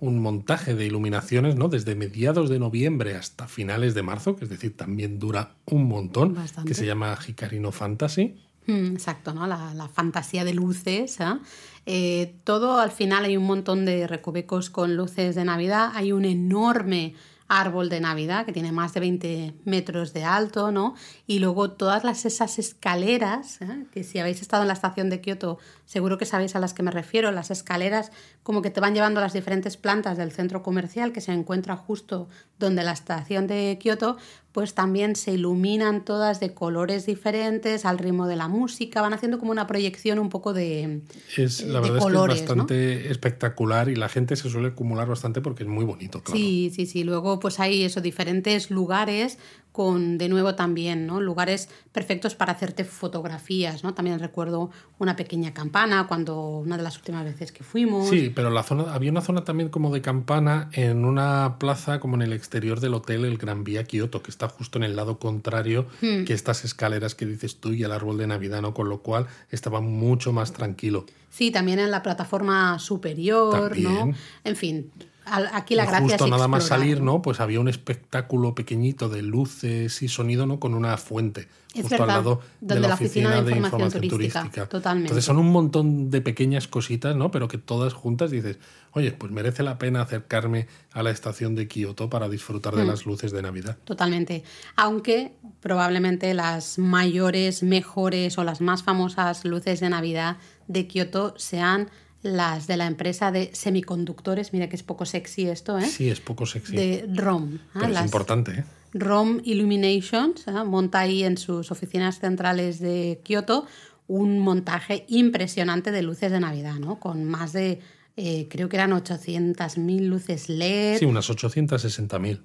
Speaker 1: un montaje de iluminaciones, ¿no? Desde mediados de noviembre hasta finales de marzo, que es decir, también dura un montón,
Speaker 2: Bastante.
Speaker 1: que se llama Hikarino Fantasy.
Speaker 2: Mm, exacto, ¿no? La, la fantasía de luces. ¿ah? Eh, todo al final hay un montón de recovecos con luces de Navidad. Hay un enorme árbol de Navidad que tiene más de 20 metros de alto, ¿no? Y luego todas las, esas escaleras, ¿eh? que si habéis estado en la estación de Kioto, seguro que sabéis a las que me refiero, las escaleras como que te van llevando a las diferentes plantas del centro comercial que se encuentra justo donde la estación de Kioto, pues también se iluminan todas de colores diferentes al ritmo de la música, van haciendo como una proyección un poco de,
Speaker 1: Es, la
Speaker 2: de
Speaker 1: verdad
Speaker 2: colores,
Speaker 1: es que es
Speaker 2: ¿no?
Speaker 1: bastante espectacular y la gente se suele acumular bastante porque es muy bonito, claro.
Speaker 2: Sí, sí, sí. Luego pues hay eso, diferentes lugares con, de nuevo también, ¿no? Lugares perfectos para hacerte fotografías, ¿no? También recuerdo una pequeña campana cuando una de las últimas veces que fuimos.
Speaker 1: Sí, pero la zona, había una zona también como de campana en una plaza como en el exterior del hotel El Gran Vía Kioto, que está justo en el lado contrario
Speaker 2: Hmm.
Speaker 1: que estas escaleras que dices tú y el árbol de Navidad, ¿no? Con lo cual estaba mucho más tranquilo.
Speaker 2: Sí, también en la plataforma superior, ¿no?
Speaker 1: También.
Speaker 2: En fin, aquí la
Speaker 1: Y
Speaker 2: gracia
Speaker 1: justo
Speaker 2: es
Speaker 1: nada más salir, ¿no? Pues había un espectáculo pequeñito de luces y sonido, ¿no? Con una fuente.
Speaker 2: Es
Speaker 1: justo
Speaker 2: verdad,
Speaker 1: al lado de la
Speaker 2: la
Speaker 1: oficina,
Speaker 2: Oficina de
Speaker 1: de
Speaker 2: Información Turística.
Speaker 1: turística.
Speaker 2: Totalmente.
Speaker 1: Entonces son un montón de pequeñas cositas, ¿no? Pero que todas juntas dices, oye, pues merece la pena acercarme a la estación de Kioto para disfrutar de las luces de Navidad.
Speaker 2: Totalmente. Aunque probablemente las mayores, mejores o las más famosas luces de Navidad de Kioto sean las de la empresa de semiconductores. Mira que es poco sexy esto, ¿eh?
Speaker 1: Sí, es poco sexy.
Speaker 2: De ROM. ¿ah?
Speaker 1: pero es
Speaker 2: Las
Speaker 1: importante, ¿eh?
Speaker 2: ROM Illuminations ¿ah? monta ahí en sus oficinas centrales de Kioto un montaje impresionante de luces de Navidad, ¿no? Con más de, eh, creo que eran 800.000 luces LED
Speaker 1: Sí, unas 860.000.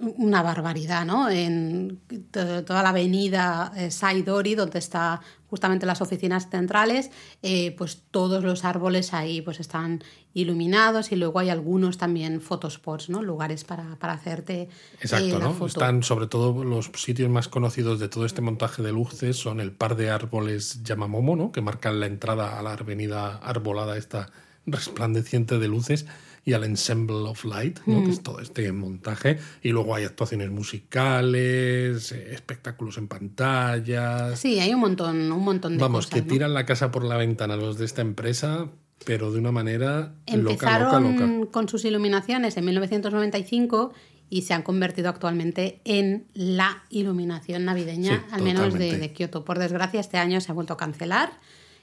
Speaker 2: una barbaridad, ¿no? En to- toda la avenida eh, Saidori, donde está justamente las oficinas centrales, eh, pues todos los árboles ahí pues están iluminados y luego hay algunos también photospots, ¿no? Lugares para, para hacerte eh,
Speaker 1: Exacto,
Speaker 2: la
Speaker 1: ¿no?
Speaker 2: foto.
Speaker 1: Están sobre todo los sitios más conocidos de todo este montaje de luces son el par de árboles Yamamomo, ¿no? Que marcan la entrada a la avenida arbolada esta resplandeciente de luces y al Ensemble of Light, ¿no?
Speaker 2: Mm.
Speaker 1: que es todo este montaje. Y luego hay actuaciones musicales, eh, espectáculos en pantallas.
Speaker 2: Sí, hay un montón, un montón de
Speaker 1: Vamos,
Speaker 2: cosas,
Speaker 1: que
Speaker 2: ¿no?
Speaker 1: tiran la casa por la ventana los de esta empresa, pero de una manera
Speaker 2: Empezaron
Speaker 1: loca, loca, loca.
Speaker 2: con sus iluminaciones en 1995 y se han convertido actualmente en la iluminación navideña,
Speaker 1: Sí,
Speaker 2: al menos de, de Kioto. Por desgracia, este año se ha vuelto a cancelar.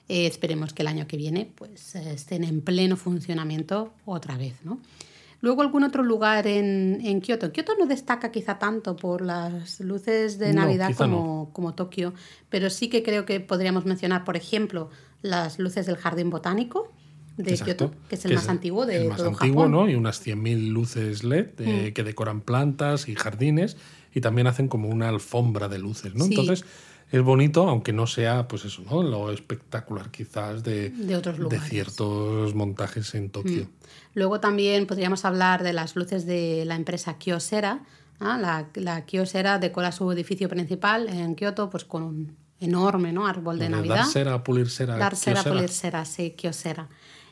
Speaker 2: Eh, esperemos que el año que viene pues, eh, estén en pleno funcionamiento otra vez. ¿no? Luego algún otro lugar en, en Kioto. Kioto no destaca quizá tanto por las luces de
Speaker 1: No,
Speaker 2: Navidad como, como Tokio, pero sí que creo que podríamos mencionar, por ejemplo, las luces del jardín botánico, de Kioto, que es el más antiguo de
Speaker 1: el más
Speaker 2: todo
Speaker 1: antiguo,
Speaker 2: Japón.
Speaker 1: ¿no? Y unas 100.000 luces LED eh, que decoran plantas y jardines y también hacen como una alfombra de luces, ¿no?
Speaker 2: Sí.
Speaker 1: Entonces es bonito, aunque no sea, pues eso, ¿no? Lo espectacular quizás de,
Speaker 2: De otros lugares. Mm.
Speaker 1: ciertos montajes en Tokio.
Speaker 2: Luego también podríamos hablar de las luces de la empresa Kyocera. ¿ah? La, la Kyocera decora su edificio principal en Kioto pues con un enorme ¿no? árbol de Navidad.
Speaker 1: Dar cera, pulir cera.
Speaker 2: Dar cera, pulir cera, sí, Kyocera.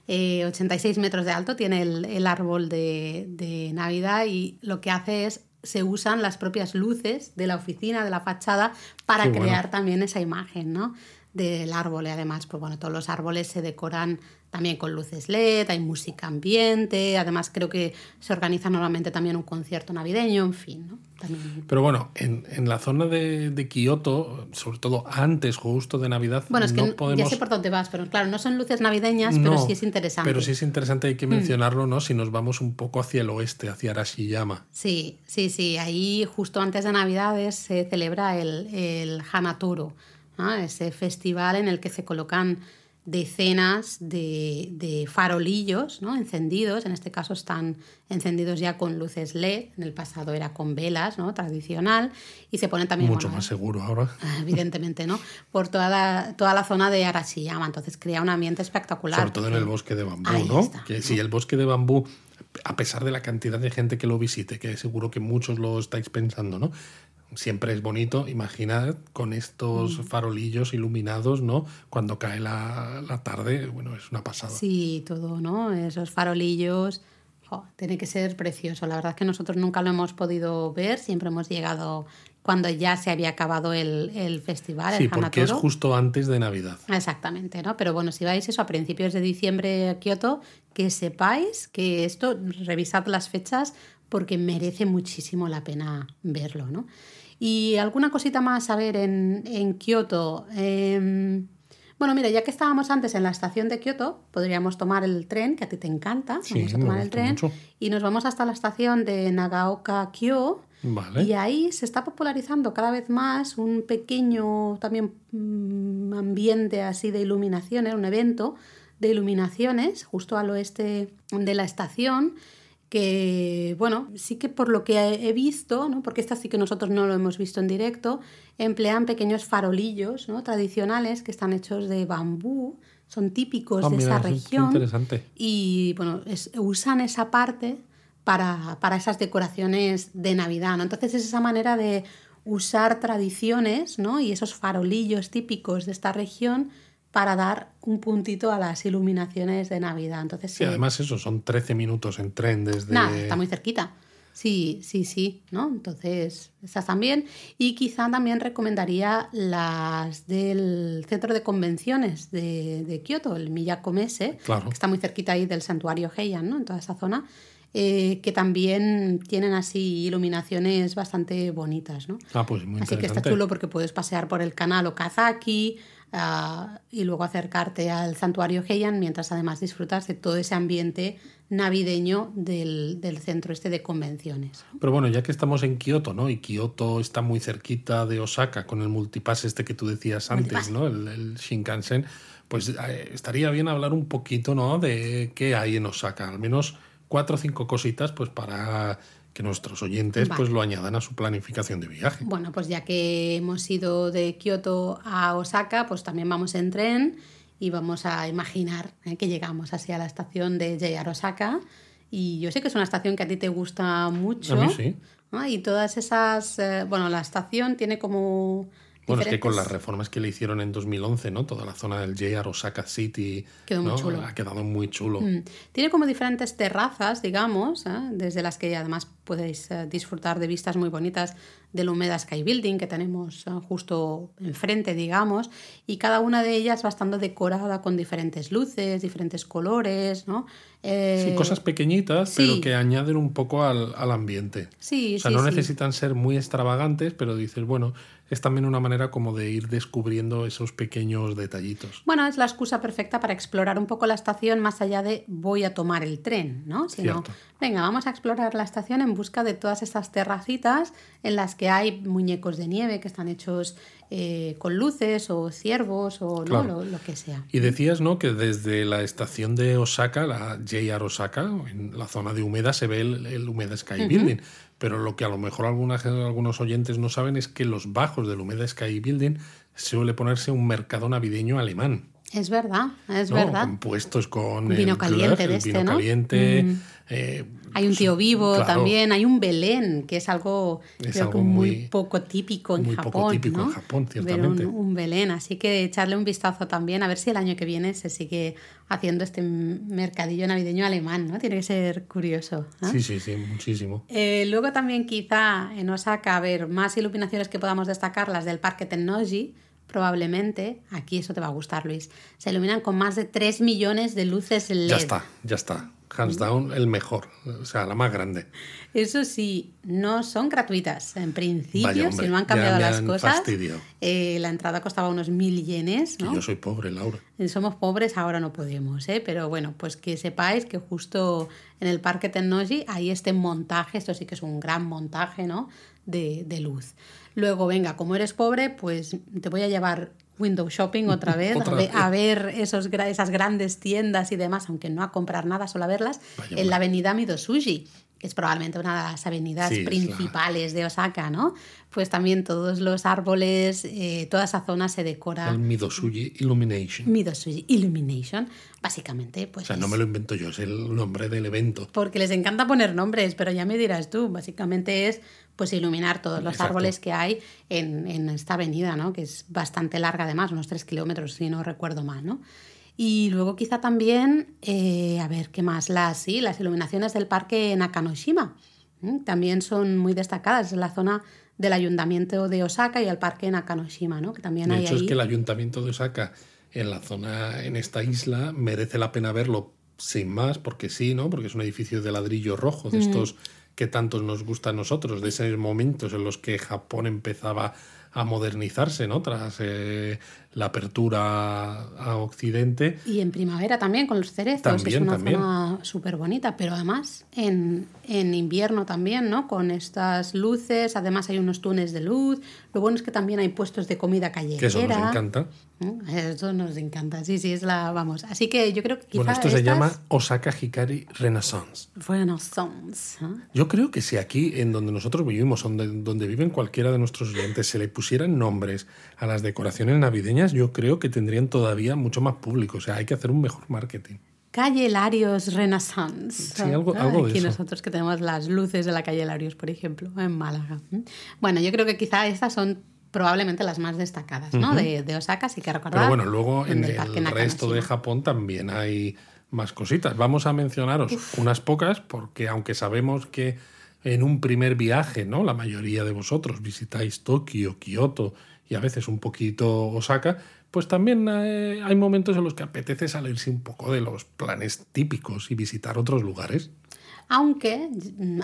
Speaker 2: Eh, 86 metros de alto tiene el, el árbol de, de Navidad y lo que hace es se usan las propias luces de la oficina, de la fachada, para
Speaker 1: Qué bueno.
Speaker 2: crear también esa imagen ¿no? del árbol. Y además, pues bueno, todos los árboles se decoran también con luces LED, hay música ambiente, además creo que se organiza normalmente también un concierto navideño, en fin, ¿no? También
Speaker 1: Pero bueno, en, en la zona de, de Kioto, sobre todo antes, justo de Navidad,
Speaker 2: Bueno, es que
Speaker 1: no
Speaker 2: n-
Speaker 1: podemos...
Speaker 2: ya sé por dónde vas, pero claro, no son luces navideñas, pero
Speaker 1: No,
Speaker 2: sí es interesante. Mm.
Speaker 1: Pero sí es interesante, hay que mencionarlo, ¿no? Si nos vamos un poco hacia el oeste, hacia Arashiyama.
Speaker 2: Sí, sí, sí. Ahí justo antes de Navidades se celebra el, el Hanatoro, ¿no? ese festival en el que se colocan decenas de, de farolillos ¿no? encendidos. En este caso están encendidos ya con luces LED. En el pasado era con velas, ¿no? tradicional. Y se ponen también
Speaker 1: Mucho
Speaker 2: bueno,
Speaker 1: más seguro ahora. *laughs*
Speaker 2: evidentemente, ¿no? Por toda la, toda la zona de Arashiyama. Entonces crea un ambiente espectacular.
Speaker 1: Sobre todo en el bosque de bambú,
Speaker 2: Ahí
Speaker 1: ¿no?
Speaker 2: está,
Speaker 1: que
Speaker 2: ¿no?
Speaker 1: si el bosque de bambú, a pesar de la cantidad de gente que lo visite, que seguro que muchos lo estáis pensando, ¿no? Siempre es bonito, imaginad con estos
Speaker 2: Mm.
Speaker 1: farolillos iluminados, ¿no? Cuando cae la, la tarde, bueno, es una pasada.
Speaker 2: Sí, todo, ¿no? Esos farolillos. jo, tiene que ser precioso. La verdad es que nosotros nunca lo hemos podido ver. Siempre hemos llegado cuando ya se había acabado el, el festival,
Speaker 1: Sí,
Speaker 2: el
Speaker 1: porque es justo antes de Navidad.
Speaker 2: Exactamente, ¿no? Pero bueno, si vais eso a principios de diciembre a Kioto, que sepáis que esto, revisad las fechas porque merece muchísimo la pena verlo, ¿no? Y alguna cosita más a ver en, en Kioto. Em, bueno, mira, ya que estábamos antes en la estación de Kioto, podríamos tomar el tren, que a ti te encanta.
Speaker 1: Sí,
Speaker 2: vamos a tomar el tren
Speaker 1: mucho.
Speaker 2: y nos vamos hasta la estación de Nagaoka-kyo.
Speaker 1: Vale.
Speaker 2: Y ahí se está popularizando cada vez más un pequeño también mm, ambiente así de iluminaciones, un evento de iluminaciones justo al oeste de la estación que, bueno, sí que por lo que he visto, ¿no? porque esta sí que nosotros no lo hemos visto en directo, emplean pequeños farolillos ¿no? tradicionales que están hechos de bambú, son típicos
Speaker 1: Ah,
Speaker 2: de
Speaker 1: mira,
Speaker 2: esa región
Speaker 1: interesante.
Speaker 2: y bueno, es- usan esa parte para, para esas decoraciones de Navidad, ¿no? Entonces es esa manera de usar tradiciones, ¿no? Y esos farolillos típicos de esta región para dar un puntito a las iluminaciones de Navidad. Entonces
Speaker 1: Sí, además eso, son 13 minutos en tren desde...
Speaker 2: Nada, está muy cerquita. Sí, sí, sí, ¿no? Entonces, esas también. Y quizá también recomendaría las del centro de convenciones de, de Kioto, el Miyakomese,
Speaker 1: Claro.
Speaker 2: que está muy cerquita ahí del santuario Heian, ¿no? En toda esa zona, eh, que también tienen así iluminaciones bastante bonitas, ¿no?
Speaker 1: Ah, pues muy
Speaker 2: Así que está chulo porque puedes pasear por el canal Okazaki ah, y luego acercarte al santuario Heian mientras además disfrutas de todo ese ambiente navideño del, del centro este de convenciones.
Speaker 1: Pero bueno, ya que estamos en Kioto, ¿no? Y Kioto está muy cerquita de Osaka con el multipass este que tú decías antes,
Speaker 2: Multipass.
Speaker 1: ¿no? El, el Shinkansen. Pues eh, estaría bien hablar un poquito, ¿no? De qué hay en Osaka. Al menos cuatro o cinco cositas, pues para que nuestros oyentes
Speaker 2: Vale.
Speaker 1: pues lo añadan a su planificación de viaje.
Speaker 2: Bueno, pues ya que hemos ido de Kioto a Osaka, pues también vamos en tren y vamos a imaginar ¿eh? que llegamos así a la estación de JR Osaka. Y yo sé que es una estación que a ti te gusta mucho.
Speaker 1: A mí sí.
Speaker 2: ¿no? Y todas esas. eh, bueno, la estación tiene como.
Speaker 1: Bueno, es que con las reformas que le hicieron en 2011, ¿no? Toda la zona del JR Osaka City
Speaker 2: Quedó muy
Speaker 1: ¿no?
Speaker 2: chulo.
Speaker 1: ha quedado muy chulo.
Speaker 2: Mm. Tiene como diferentes terrazas, digamos, ¿eh? desde las que además podéis eh, disfrutar de vistas muy bonitas del Humeda Sky Building que tenemos eh, justo enfrente, digamos, y cada una de ellas va estando decorada con diferentes luces, diferentes colores, ¿no? Eh,
Speaker 1: Sí, cosas pequeñitas,
Speaker 2: sí.
Speaker 1: pero que añaden un poco al, al ambiente.
Speaker 2: Sí,
Speaker 1: O sea,
Speaker 2: sí,
Speaker 1: no necesitan ser muy extravagantes, pero dices, bueno, es también una manera como de ir descubriendo esos pequeños detallitos.
Speaker 2: Bueno, es la excusa perfecta para explorar un poco la estación más allá de voy a tomar el tren, ¿no? Sino, venga, vamos a explorar la estación en busca de todas estas terracitas en las que hay muñecos de nieve que están hechos eh, con luces o ciervos o ¿no? lo, que sea.
Speaker 1: Y decías, ¿no? Que desde la estación de Osaka, la JR Osaka, en la zona de Humeda, se ve el, el Humeda Sky Building. Pero lo que a lo mejor algunas, algunos oyentes no saben es que los bajos del Humeda Sky Building suele ponerse un mercado navideño alemán.
Speaker 2: Es verdad, es verdad.
Speaker 1: Compuestos con
Speaker 2: vino caliente de este, vino
Speaker 1: caliente. Mm.
Speaker 2: Eh, hay un tío vivo también, hay un Belén, que es algo, muy, poco típico en
Speaker 1: muy
Speaker 2: Japón.
Speaker 1: Poco típico en Japón, ciertamente.
Speaker 2: un, Belén, así que echarle un vistazo también, a ver si el año que viene se sigue haciendo este mercadillo navideño alemán, ¿no? Tiene que ser curioso.
Speaker 1: Sí, sí, sí, muchísimo.
Speaker 2: Eh, luego también quizá en Osaka, a ver, más iluminaciones que podamos destacar, las del Parque Tennoji, probablemente, aquí eso te va a gustar, Luis, se iluminan con más de 3 millones de luces LED.
Speaker 1: Ya está, ya está. Hands down, el mejor, o sea, la más grande.
Speaker 2: Eso sí, no son gratuitas. En principio, si no han cambiado las cosas, eh, la entrada costaba unos mil yenes. ¿no?
Speaker 1: yo soy pobre, Laura.
Speaker 2: Eh, somos pobres, ahora no podemos, ¿eh? pero bueno, pues que sepáis que justo en el Parque Tennoji hay este montaje, esto sí que es un gran montaje ¿no? de, de luz. Luego, venga, como eres pobre, pues te voy a llevar window shopping otra *laughs* vez, a, ver, esos, esas grandes tiendas y demás, aunque no a comprar nada, solo a verlas, en la avenida Midosuji, que es probablemente una de las avenidas principales de Osaka, ¿no? Pues también todos los árboles, eh, toda esa zona se decora.
Speaker 1: El Midosuji Illumination.
Speaker 2: Midosuji Illumination, básicamente. Pues
Speaker 1: o sea, no me lo invento yo, es el nombre del evento.
Speaker 2: Porque les encanta poner nombres, pero ya me dirás tú, básicamente es pues iluminar todos los árboles que hay en, en, esta avenida, ¿no? Que es bastante larga además, unos tres kilómetros, si no recuerdo mal, ¿no? Y luego quizá también, eh, a ver, ¿qué más? Las, sí, las iluminaciones del parque Nakanoshima. También son muy destacadas. Es la zona del ayuntamiento de Osaka y el parque Nakanoshima, ¿no? Que también
Speaker 1: de
Speaker 2: hay
Speaker 1: hecho, es que el ayuntamiento de Osaka en la zona, en esta isla, merece la pena verlo sin más, porque sí, ¿no? Porque es un edificio de ladrillo rojo, de estos que tantos nos gusta a nosotros, de esos momentos en los que Japón empezaba a modernizarse, ¿no? Tras eh, la apertura a Occidente.
Speaker 2: Y en primavera también, con los cerezos, es una zona súper bonita, pero además en, en, invierno también, ¿no? Con estas luces, además hay unos túneles de luz, lo bueno es que también hay puestos de comida callejera. Que
Speaker 1: eso nos encanta.
Speaker 2: Eso nos encanta, sí, sí, es la, vamos. Así que yo creo que quizá
Speaker 1: Bueno, esto se llama Osaka Hikari Renaissance.
Speaker 2: Renaissance. ¿eh?
Speaker 1: Yo creo que si aquí, en donde nosotros vivimos, donde, donde viven cualquiera de nuestros oyentes, se le pusieran nombres a las decoraciones navideñas, yo creo que tendrían todavía mucho más público. O sea, hay que hacer un mejor marketing.
Speaker 2: Calle Larios Renaissance.
Speaker 1: Sí, algo, algo de
Speaker 2: Aquí
Speaker 1: eso.
Speaker 2: nosotros que tenemos las luces de la calle Larios, por ejemplo, en Málaga. Bueno, yo creo que quizá estas son probablemente las más destacadas ¿no? de, de, Osaka, sí que recordar.
Speaker 1: Pero bueno, luego en el, el resto de Japón también hay más cositas. Vamos a mencionaros Uf. unas pocas, porque aunque sabemos que en un primer viaje, ¿no? La mayoría de vosotros visitáis Tokio, Kioto y a veces un poquito Osaka, pues también hay, hay momentos en los que apetece salirse un poco de los planes típicos y visitar otros lugares.
Speaker 2: Aunque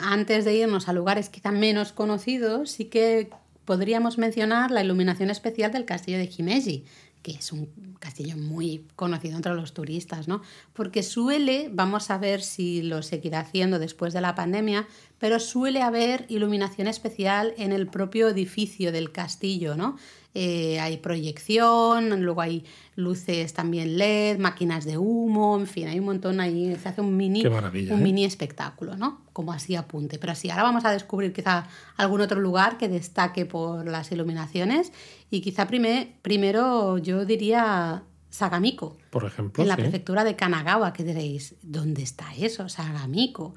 Speaker 2: antes de irnos a lugares quizá menos conocidos, sí que podríamos mencionar la iluminación especial del castillo de Himeji, que es un castillo muy conocido entre los turistas, ¿no? Porque suele, vamos a ver si lo seguirá haciendo después de la pandemia, pero suele haber iluminación especial en el propio edificio del castillo, ¿no? Eh, hay proyección, luego hay luces también LED, máquinas de humo, en fin, hay un montón ahí, se hace un mini, un
Speaker 1: ¿eh?
Speaker 2: mini espectáculo, ¿no? Como así apunte. Pero sí, ahora vamos a descubrir quizá algún otro lugar que destaque por las iluminaciones y quizá primer, primero yo diría Sagamiko.
Speaker 1: Por ejemplo.
Speaker 2: En la
Speaker 1: sí.
Speaker 2: prefectura de Kanagawa, que diréis, ¿dónde está eso? Sagamiko.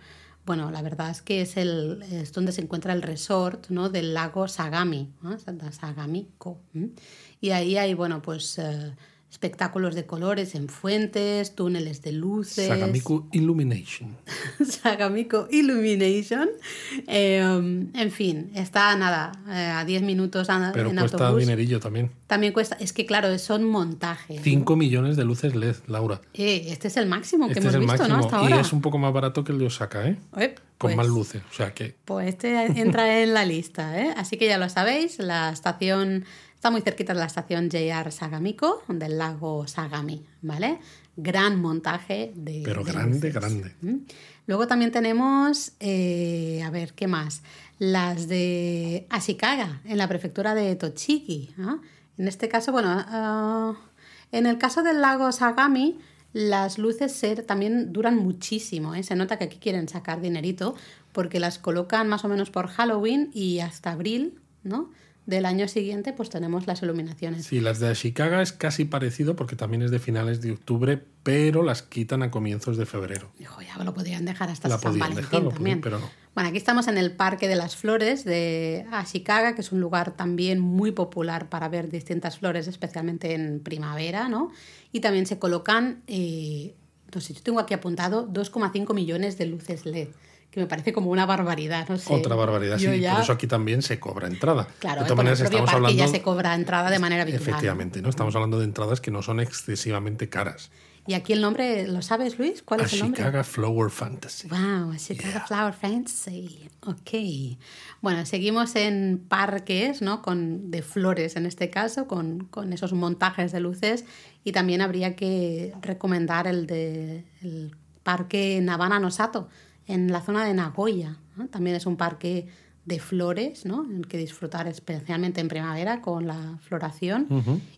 Speaker 2: Bueno, la verdad es que es, el, es donde se encuentra el resort ¿no? del lago Sagami, ¿no? Sagamiko. Y ahí hay, bueno, pues eh, espectáculos de colores en fuentes, túneles de luces.
Speaker 1: Sagamiku Illumination. *laughs*
Speaker 2: Sagamico Illumination. Eh, en fin, está nada, eh, a 10 minutos a-
Speaker 1: Pero
Speaker 2: en
Speaker 1: cuesta
Speaker 2: autobús.
Speaker 1: dinerillo también.
Speaker 2: También cuesta, es que claro, son montajes.
Speaker 1: 5 millones de luces LED, Laura.
Speaker 2: Eh, este es el máximo que
Speaker 1: Este
Speaker 2: hemos visto,
Speaker 1: máximo.
Speaker 2: ¿no? Hasta
Speaker 1: y
Speaker 2: ahora.
Speaker 1: es un poco más barato que el de Osaka, ¿eh?
Speaker 2: Eh,
Speaker 1: Con
Speaker 2: pues-
Speaker 1: más luces. O sea que
Speaker 2: Pues este entra en la lista, ¿eh? Así que ya lo sabéis, la estación está muy cerquita de la estación JR Sagamiko, del lago Sagami, ¿vale? Gran montaje de.
Speaker 1: Pero
Speaker 2: de
Speaker 1: grande,
Speaker 2: luces.
Speaker 1: grande.
Speaker 2: ¿Mm? Luego también tenemos, eh, a ver, ¿qué más? Las de Ashikaga, en la prefectura de Tochigi. En este caso, bueno, ah, en el caso del lago Sagami, las luces también duran muchísimo. ¿eh? Se nota que aquí quieren sacar dinerito porque las colocan más o menos por Halloween y hasta abril, ¿no? Del año siguiente, pues tenemos las iluminaciones.
Speaker 1: Sí, las de Ashikaga es casi parecido porque también es de finales de octubre, pero las quitan a comienzos de febrero.
Speaker 2: Dijo, ya lo podrían dejar hasta
Speaker 1: La
Speaker 2: San
Speaker 1: podían
Speaker 2: Valentín también.
Speaker 1: podían, pero no.
Speaker 2: Bueno, aquí estamos en el Parque de las Flores de Ashikaga, que es un lugar también muy popular para ver distintas flores, especialmente en primavera, ¿no? Y también se colocan, eh, no sé, yo tengo aquí apuntado 2,5 millones de luces LED, que me parece como una barbaridad, no sé.
Speaker 1: Otra barbaridad,
Speaker 2: Yo
Speaker 1: sí.
Speaker 2: ya-
Speaker 1: Por eso aquí también se cobra entrada.
Speaker 2: Claro,
Speaker 1: de
Speaker 2: eh,
Speaker 1: todas
Speaker 2: el
Speaker 1: maneras, estamos hablando.
Speaker 2: ya se cobra entrada de manera habitual.
Speaker 1: Efectivamente, ¿no? Estamos hablando de entradas que no son excesivamente caras.
Speaker 2: Y aquí el nombre, ¿lo sabes, Luis? ¿Cuál es el nombre?
Speaker 1: Ashikaga Flower Fantasy.
Speaker 2: Wow, Chicago Flower Fantasy. Ok. Bueno, seguimos en parques, ¿no? Con, de flores en este caso, con, con esos montajes de luces. Y también habría que recomendar el de el parque Navana Nosato, en la zona de Nagoya. ¿no? También es un parque de flores, ¿no? En el que disfrutar especialmente en primavera con la floración.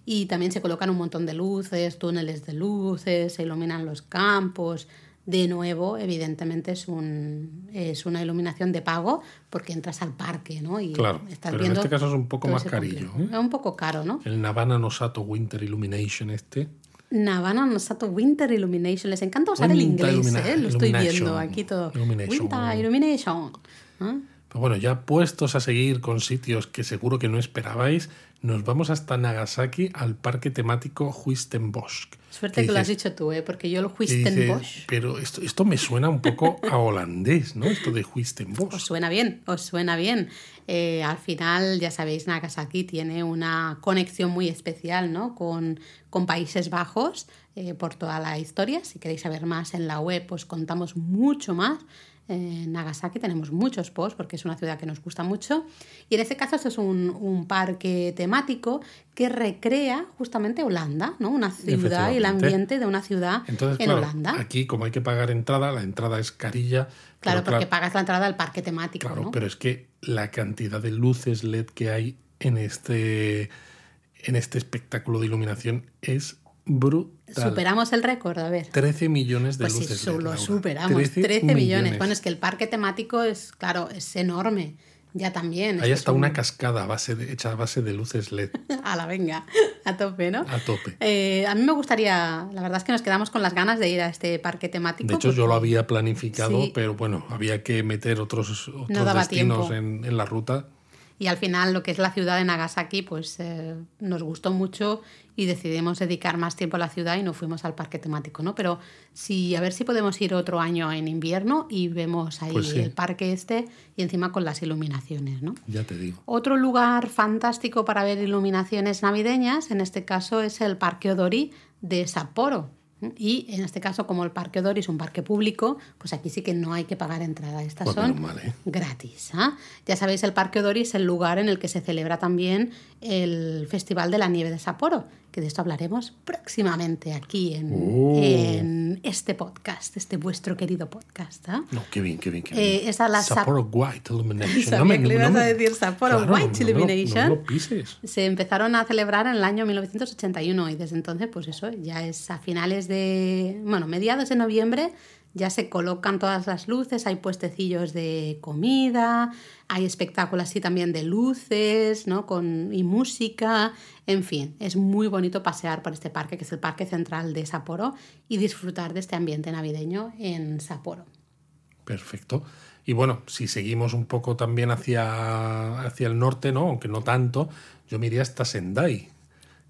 Speaker 2: Y también se colocan un montón de luces, túneles de luces, se iluminan los campos. De nuevo, evidentemente es, un, es una iluminación de pago porque entras al parque, ¿no? Y
Speaker 1: Claro,
Speaker 2: estás
Speaker 1: pero en
Speaker 2: viendo
Speaker 1: este caso es un poco más carillo. ¿eh?
Speaker 2: Es un poco caro, ¿no?
Speaker 1: El Navana Nosato Winter Illumination este.
Speaker 2: Navana Nosato Winter Illumination. Les encanta usar el
Speaker 1: Winter
Speaker 2: inglés,
Speaker 1: illumina-
Speaker 2: ¿eh? Lo estoy viendo aquí todo.
Speaker 1: Illumination.
Speaker 2: Winter Illumination. ¿Ah?
Speaker 1: Pero bueno, ya puestos a seguir con sitios que seguro que no esperabais, nos vamos hasta Nagasaki al parque temático Huistenbosch.
Speaker 2: Suerte que, lo has dicho tú, ¿eh? Porque yo el Huistenbosch...
Speaker 1: Pero esto, esto me suena un poco a holandés, ¿no? Esto de Huistenbosch.
Speaker 2: Os suena bien, os suena bien. Eh, al final, ya sabéis, Nagasaki tiene una conexión muy especial ¿no? con, con Países Bajos eh, por toda la historia. Si queréis saber más en la web, pues contamos mucho más. En Nagasaki tenemos muchos posts porque es una ciudad que nos gusta mucho. Y en este caso, esto es un, un parque temático que recrea justamente Holanda, ¿no? Una ciudad y el ambiente de una ciudad
Speaker 1: Entonces,
Speaker 2: en
Speaker 1: claro,
Speaker 2: Holanda.
Speaker 1: aquí como hay que pagar entrada, la entrada es carilla.
Speaker 2: Claro,
Speaker 1: pero
Speaker 2: porque pagas la entrada al parque temático,
Speaker 1: Claro,
Speaker 2: ¿no?
Speaker 1: pero es que la cantidad de luces LED que hay en este, en este espectáculo de iluminación es brutal.
Speaker 2: Superamos el récord, a ver.
Speaker 1: 13 millones de
Speaker 2: Pues
Speaker 1: luces
Speaker 2: eso
Speaker 1: LED,
Speaker 2: lo
Speaker 1: Laura.
Speaker 2: superamos. 13, millones. Bueno, es que el parque temático es, claro, es enorme. Ya también.
Speaker 1: Hay hasta
Speaker 2: un-
Speaker 1: una cascada a base de, hecha a base de luces LED *laughs*
Speaker 2: A la venga, a tope, ¿no?
Speaker 1: a tope.
Speaker 2: Eh, a mí me gustaría, la verdad es que nos quedamos con las ganas de ir a este parque temático.
Speaker 1: De hecho, yo lo había planificado,
Speaker 2: Sí.
Speaker 1: pero bueno, había que meter otros, otros
Speaker 2: No
Speaker 1: destinos en la ruta.
Speaker 2: Y al final lo que es la ciudad de Nagasaki, pues eh, nos gustó mucho y decidimos dedicar más tiempo a la ciudad y nos fuimos al parque temático, ¿no? Pero sí, a ver si podemos ir otro año en invierno y vemos ahí
Speaker 1: Pues sí.
Speaker 2: el parque este y encima con las iluminaciones, ¿no?
Speaker 1: Ya te digo.
Speaker 2: Otro lugar fantástico para ver iluminaciones navideñas, en este caso es el Parque Odori de Sapporo. Y en este caso, como el Parque Odori es un parque público, pues aquí sí que no hay que pagar entrada. Estas
Speaker 1: Pues
Speaker 2: son
Speaker 1: mal, ¿eh?
Speaker 2: gratis. ¿ah? Ya sabéis, el Parque Odori es el lugar en el que se celebra también el Festival de la Nieve de Sapporo, que de esto hablaremos próximamente aquí en,
Speaker 1: Oh.
Speaker 2: en este podcast, este vuestro querido podcast. ¿ah?
Speaker 1: No, qué bien, qué bien, qué bien.
Speaker 2: Eh, esa la Sap-
Speaker 1: Sapporo White Illumination.
Speaker 2: Sabía que le ibas a decir Sapporo
Speaker 1: Claro,
Speaker 2: White
Speaker 1: no me lo-
Speaker 2: Illumination.
Speaker 1: No me lo pises.
Speaker 2: Se empezaron a celebrar en el año 1981 y desde entonces, pues eso, ya es a finales de, bueno, mediados de noviembre, ya se colocan todas las luces, hay puestecillos de comida, hay espectáculos así también de luces, ¿no? Con, y música, en fin, es muy bonito pasear por este parque, que es el Parque Central de Sapporo, y disfrutar de este ambiente navideño en Sapporo.
Speaker 1: Perfecto. Y bueno, si seguimos un poco también hacia, hacia el norte, ¿no? Aunque no tanto, yo me iría hasta Sendai,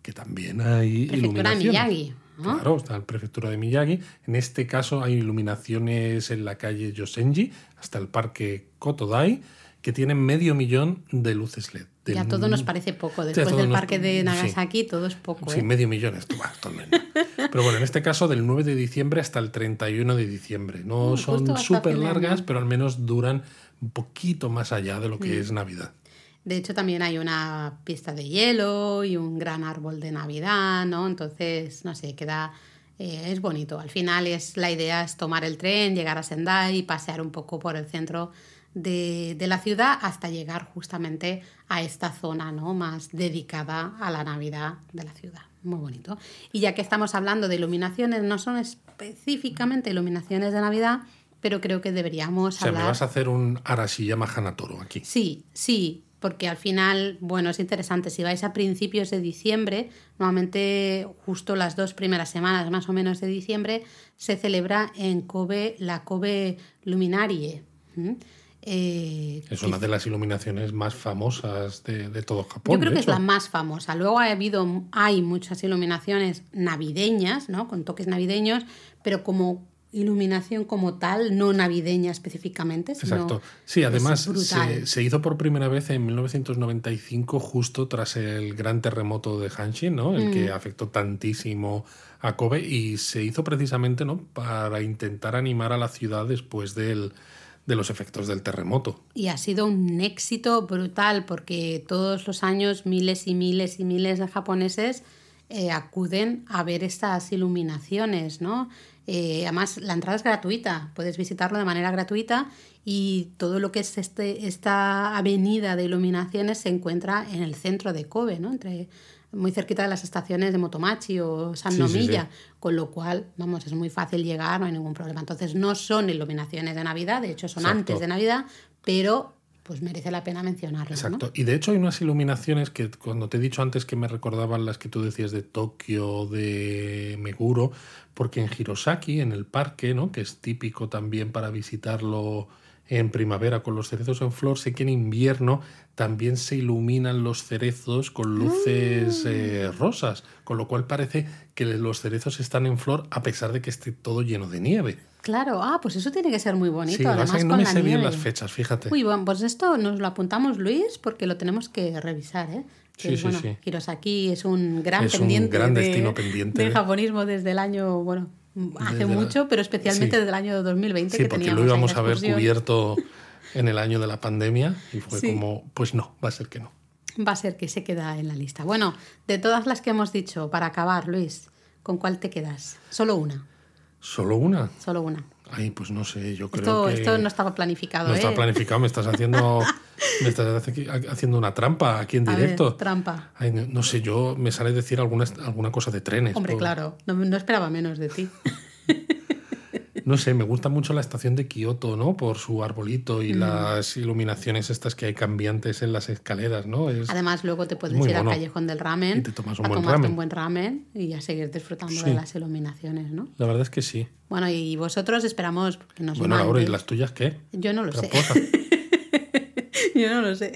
Speaker 1: que también hay
Speaker 2: Prefectura Miyagi. ¿No?
Speaker 1: Claro, está la prefectura de Miyagi. En este caso hay iluminaciones en la calle Yosenji hasta el parque Kotodai que tienen medio millón de luces LED.
Speaker 2: Ya todo nos parece poco. Después del
Speaker 1: nos-
Speaker 2: parque de
Speaker 1: sí.
Speaker 2: Nagasaki, todo es poco.
Speaker 1: Sí,
Speaker 2: ¿eh?
Speaker 1: medio millón es menos. Pero bueno, en este caso del 9 de diciembre hasta el 31 de diciembre. No
Speaker 2: Mm,
Speaker 1: son súper largas, pero al menos duran un poquito más allá de lo
Speaker 2: Mm.
Speaker 1: que es Navidad.
Speaker 2: De hecho, también hay una pista de hielo y un gran árbol de Navidad, ¿no? Entonces, no sé, queda. eh, es bonito. Al final, es la idea es tomar el tren, llegar a Sendai y pasear un poco por el centro de, de la ciudad hasta llegar justamente a esta zona, ¿no? Más dedicada a la Navidad de la ciudad. Muy bonito. Y ya que estamos hablando de iluminaciones, no son específicamente iluminaciones de Navidad, pero creo que deberíamos
Speaker 1: O sea,
Speaker 2: hablar.
Speaker 1: me vas a hacer un Arashiyama Hanatoro aquí.
Speaker 2: Sí, sí, porque al final, bueno, es interesante. Si vais a principios de diciembre, normalmente justo las dos primeras semanas más o menos de diciembre, se celebra en Kobe la Kobe Luminarie. Eh,
Speaker 1: Es una de las iluminaciones más famosas de, de todo Japón.
Speaker 2: yo creo que es la más famosa. Luego ha habido, hay muchas iluminaciones navideñas, ¿no? Con toques navideños, pero como iluminación como tal, no navideña específicamente. sino
Speaker 1: Exacto. Sí, además se, se hizo por primera vez en 1995, justo tras el gran terremoto de Hanshin, ¿no? El
Speaker 2: Mm.
Speaker 1: que afectó tantísimo a Kobe y se hizo precisamente, ¿no? Para intentar animar a la ciudad después del, de los efectos del terremoto.
Speaker 2: Y ha sido un éxito brutal porque todos los años miles y miles y miles de japoneses eh, acuden a ver estas iluminaciones, ¿no? Eh, además, la entrada es gratuita, puedes visitarlo de manera gratuita y todo lo que es este, esta avenida de iluminaciones se encuentra en el centro de Kobe, ¿no? Entre, muy cerquita de las estaciones de Motomachi o San
Speaker 1: Sí, sí, sí.
Speaker 2: Nomiya, con lo cual, vamos, es muy fácil llegar, no hay ningún problema. Entonces, no son iluminaciones de Navidad, de hecho son
Speaker 1: Exacto.
Speaker 2: antes de Navidad, pero pues merece la pena mencionarlo.
Speaker 1: Exacto. Y de hecho hay unas iluminaciones que cuando te he dicho antes que me recordaban las que tú decías de Tokio, de Meguro, porque en Hirosaki, en el parque, ¿no? que es típico también para visitarlo en primavera con los cerezos en flor, sé que en invierno también se iluminan los cerezos con luces
Speaker 2: Ah.
Speaker 1: eh, rosas, con lo cual parece que los cerezos están en flor a pesar de que esté todo lleno de nieve.
Speaker 2: Claro, ah, pues eso tiene que ser muy bonito.
Speaker 1: Sí,
Speaker 2: además
Speaker 1: no
Speaker 2: con
Speaker 1: me
Speaker 2: la
Speaker 1: sé bien
Speaker 2: nieve.
Speaker 1: las fechas, fíjate.
Speaker 2: Uy, bueno, pues esto nos lo apuntamos, Luis, porque lo tenemos que revisar, ¿eh? Que,
Speaker 1: Sí, sí,
Speaker 2: bueno,
Speaker 1: sí.
Speaker 2: Hirosaki es un gran
Speaker 1: Es un
Speaker 2: pendiente
Speaker 1: gran
Speaker 2: de-
Speaker 1: destino pendiente.
Speaker 2: del japonismo desde el año, bueno, hace
Speaker 1: Desde la-
Speaker 2: mucho, pero especialmente desde el año 2020
Speaker 1: Sí,
Speaker 2: que
Speaker 1: porque lo íbamos a
Speaker 2: excursión.
Speaker 1: cubierto en el año de la pandemia y fue
Speaker 2: Sí.
Speaker 1: como, pues no, va a ser que no.
Speaker 2: Va a ser que se queda en la lista. Bueno, de todas las que hemos dicho, para acabar, Luis, ¿con cuál te quedas? Solo una,
Speaker 1: ¿Solo una?
Speaker 2: solo una.
Speaker 1: Ay, pues no sé, yo creo
Speaker 2: Esto,
Speaker 1: que...
Speaker 2: esto no estaba planificado,
Speaker 1: no
Speaker 2: ¿eh?
Speaker 1: está planificado, me estás haciendo, *laughs* me estás haci- haciendo una trampa aquí en
Speaker 2: A ver,
Speaker 1: directo.
Speaker 2: trampa.
Speaker 1: Ay, no, no sé, yo me sale decir alguna, alguna cosa de trenes.
Speaker 2: Hombre, claro, no, no esperaba menos de ti. *laughs*
Speaker 1: No sé, me gusta mucho la estación de Kioto, ¿no? Por su arbolito
Speaker 2: Mm.
Speaker 1: y las iluminaciones estas que hay cambiantes en las escaleras, ¿no? Es...
Speaker 2: Además, luego te puedes ir al callejón del ramen
Speaker 1: Y te tomas un
Speaker 2: a
Speaker 1: buen
Speaker 2: tomarte
Speaker 1: ramen.
Speaker 2: un buen ramen y a seguir disfrutando
Speaker 1: Sí.
Speaker 2: de las iluminaciones, ¿no?
Speaker 1: La verdad es que sí.
Speaker 2: Bueno, y vosotros esperamos que nos
Speaker 1: Bueno, Laura, ¿y las tuyas qué?
Speaker 2: Yo no lo sé. *laughs* Yo no lo sé.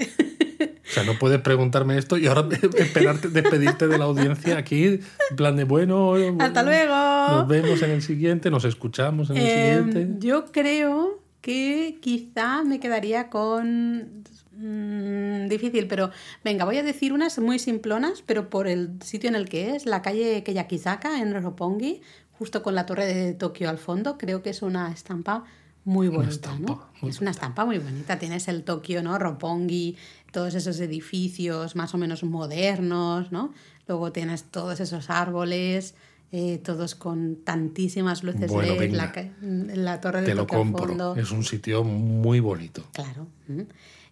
Speaker 1: O sea, no puedes preguntarme esto y ahora *laughs* esperarte, despedirte de la audiencia aquí, en plan de bueno.
Speaker 2: ¡Hasta luego!
Speaker 1: Nos vemos en el siguiente, nos escuchamos en el
Speaker 2: Em,
Speaker 1: siguiente.
Speaker 2: yo creo que quizá me quedaría con... mm, difícil, pero venga, voy a decir unas muy simplonas, pero por el sitio en el que es, la calle Keyakizaka en Roppongi, justo con la torre de Tokio al fondo, creo que es una estampa muy bonita,
Speaker 1: estampa,
Speaker 2: ¿no?
Speaker 1: muy
Speaker 2: es una estampa muy bonita. Tienes el Tokio, ¿no? Roppongi, todos esos edificios más o menos modernos, ¿no? Luego tienes todos esos árboles, eh, todos con tantísimas luces
Speaker 1: Bueno,
Speaker 2: LED, la, la torre de
Speaker 1: Te lo compro.
Speaker 2: fondo.
Speaker 1: Es un sitio muy bonito.
Speaker 2: Claro.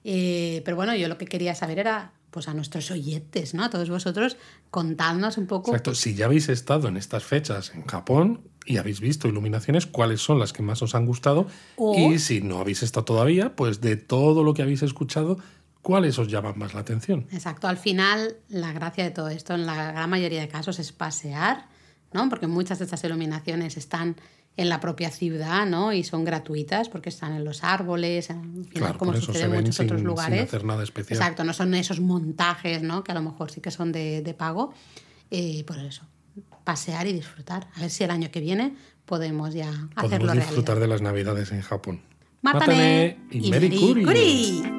Speaker 2: Eh, pero bueno, yo lo que quería saber era, pues a nuestros oyentes, ¿no? A todos vosotros, contadnos un poco.
Speaker 1: Exacto. Si ya habéis estado en estas fechas en Japón y habéis visto iluminaciones, ¿cuáles son las que más os han gustado?
Speaker 2: O-
Speaker 1: Y si no habéis estado todavía, pues de todo lo que habéis escuchado, ¿cuáles os llaman más la atención?
Speaker 2: Exacto. Al final, la gracia de todo esto, en la gran mayoría de casos, es pasear, ¿no? Porque muchas de estas iluminaciones están en la propia ciudad, ¿no? Y son gratuitas porque están en los árboles, en fin,
Speaker 1: Claro,
Speaker 2: como sucede en muchos
Speaker 1: sin,
Speaker 2: otros
Speaker 1: sin
Speaker 2: lugares.
Speaker 1: hacer nada especial.
Speaker 2: Exacto, no son esos montajes, ¿no? Que a lo mejor sí que son de, de pago. eh, por eso, pasear y disfrutar. A ver si el año que viene podemos ya
Speaker 1: Podemos
Speaker 2: hacerlo
Speaker 1: disfrutar
Speaker 2: realidad.
Speaker 1: de las navidades en Japón.
Speaker 2: Mátame,
Speaker 1: y Merry Kuri.
Speaker 2: Kuri.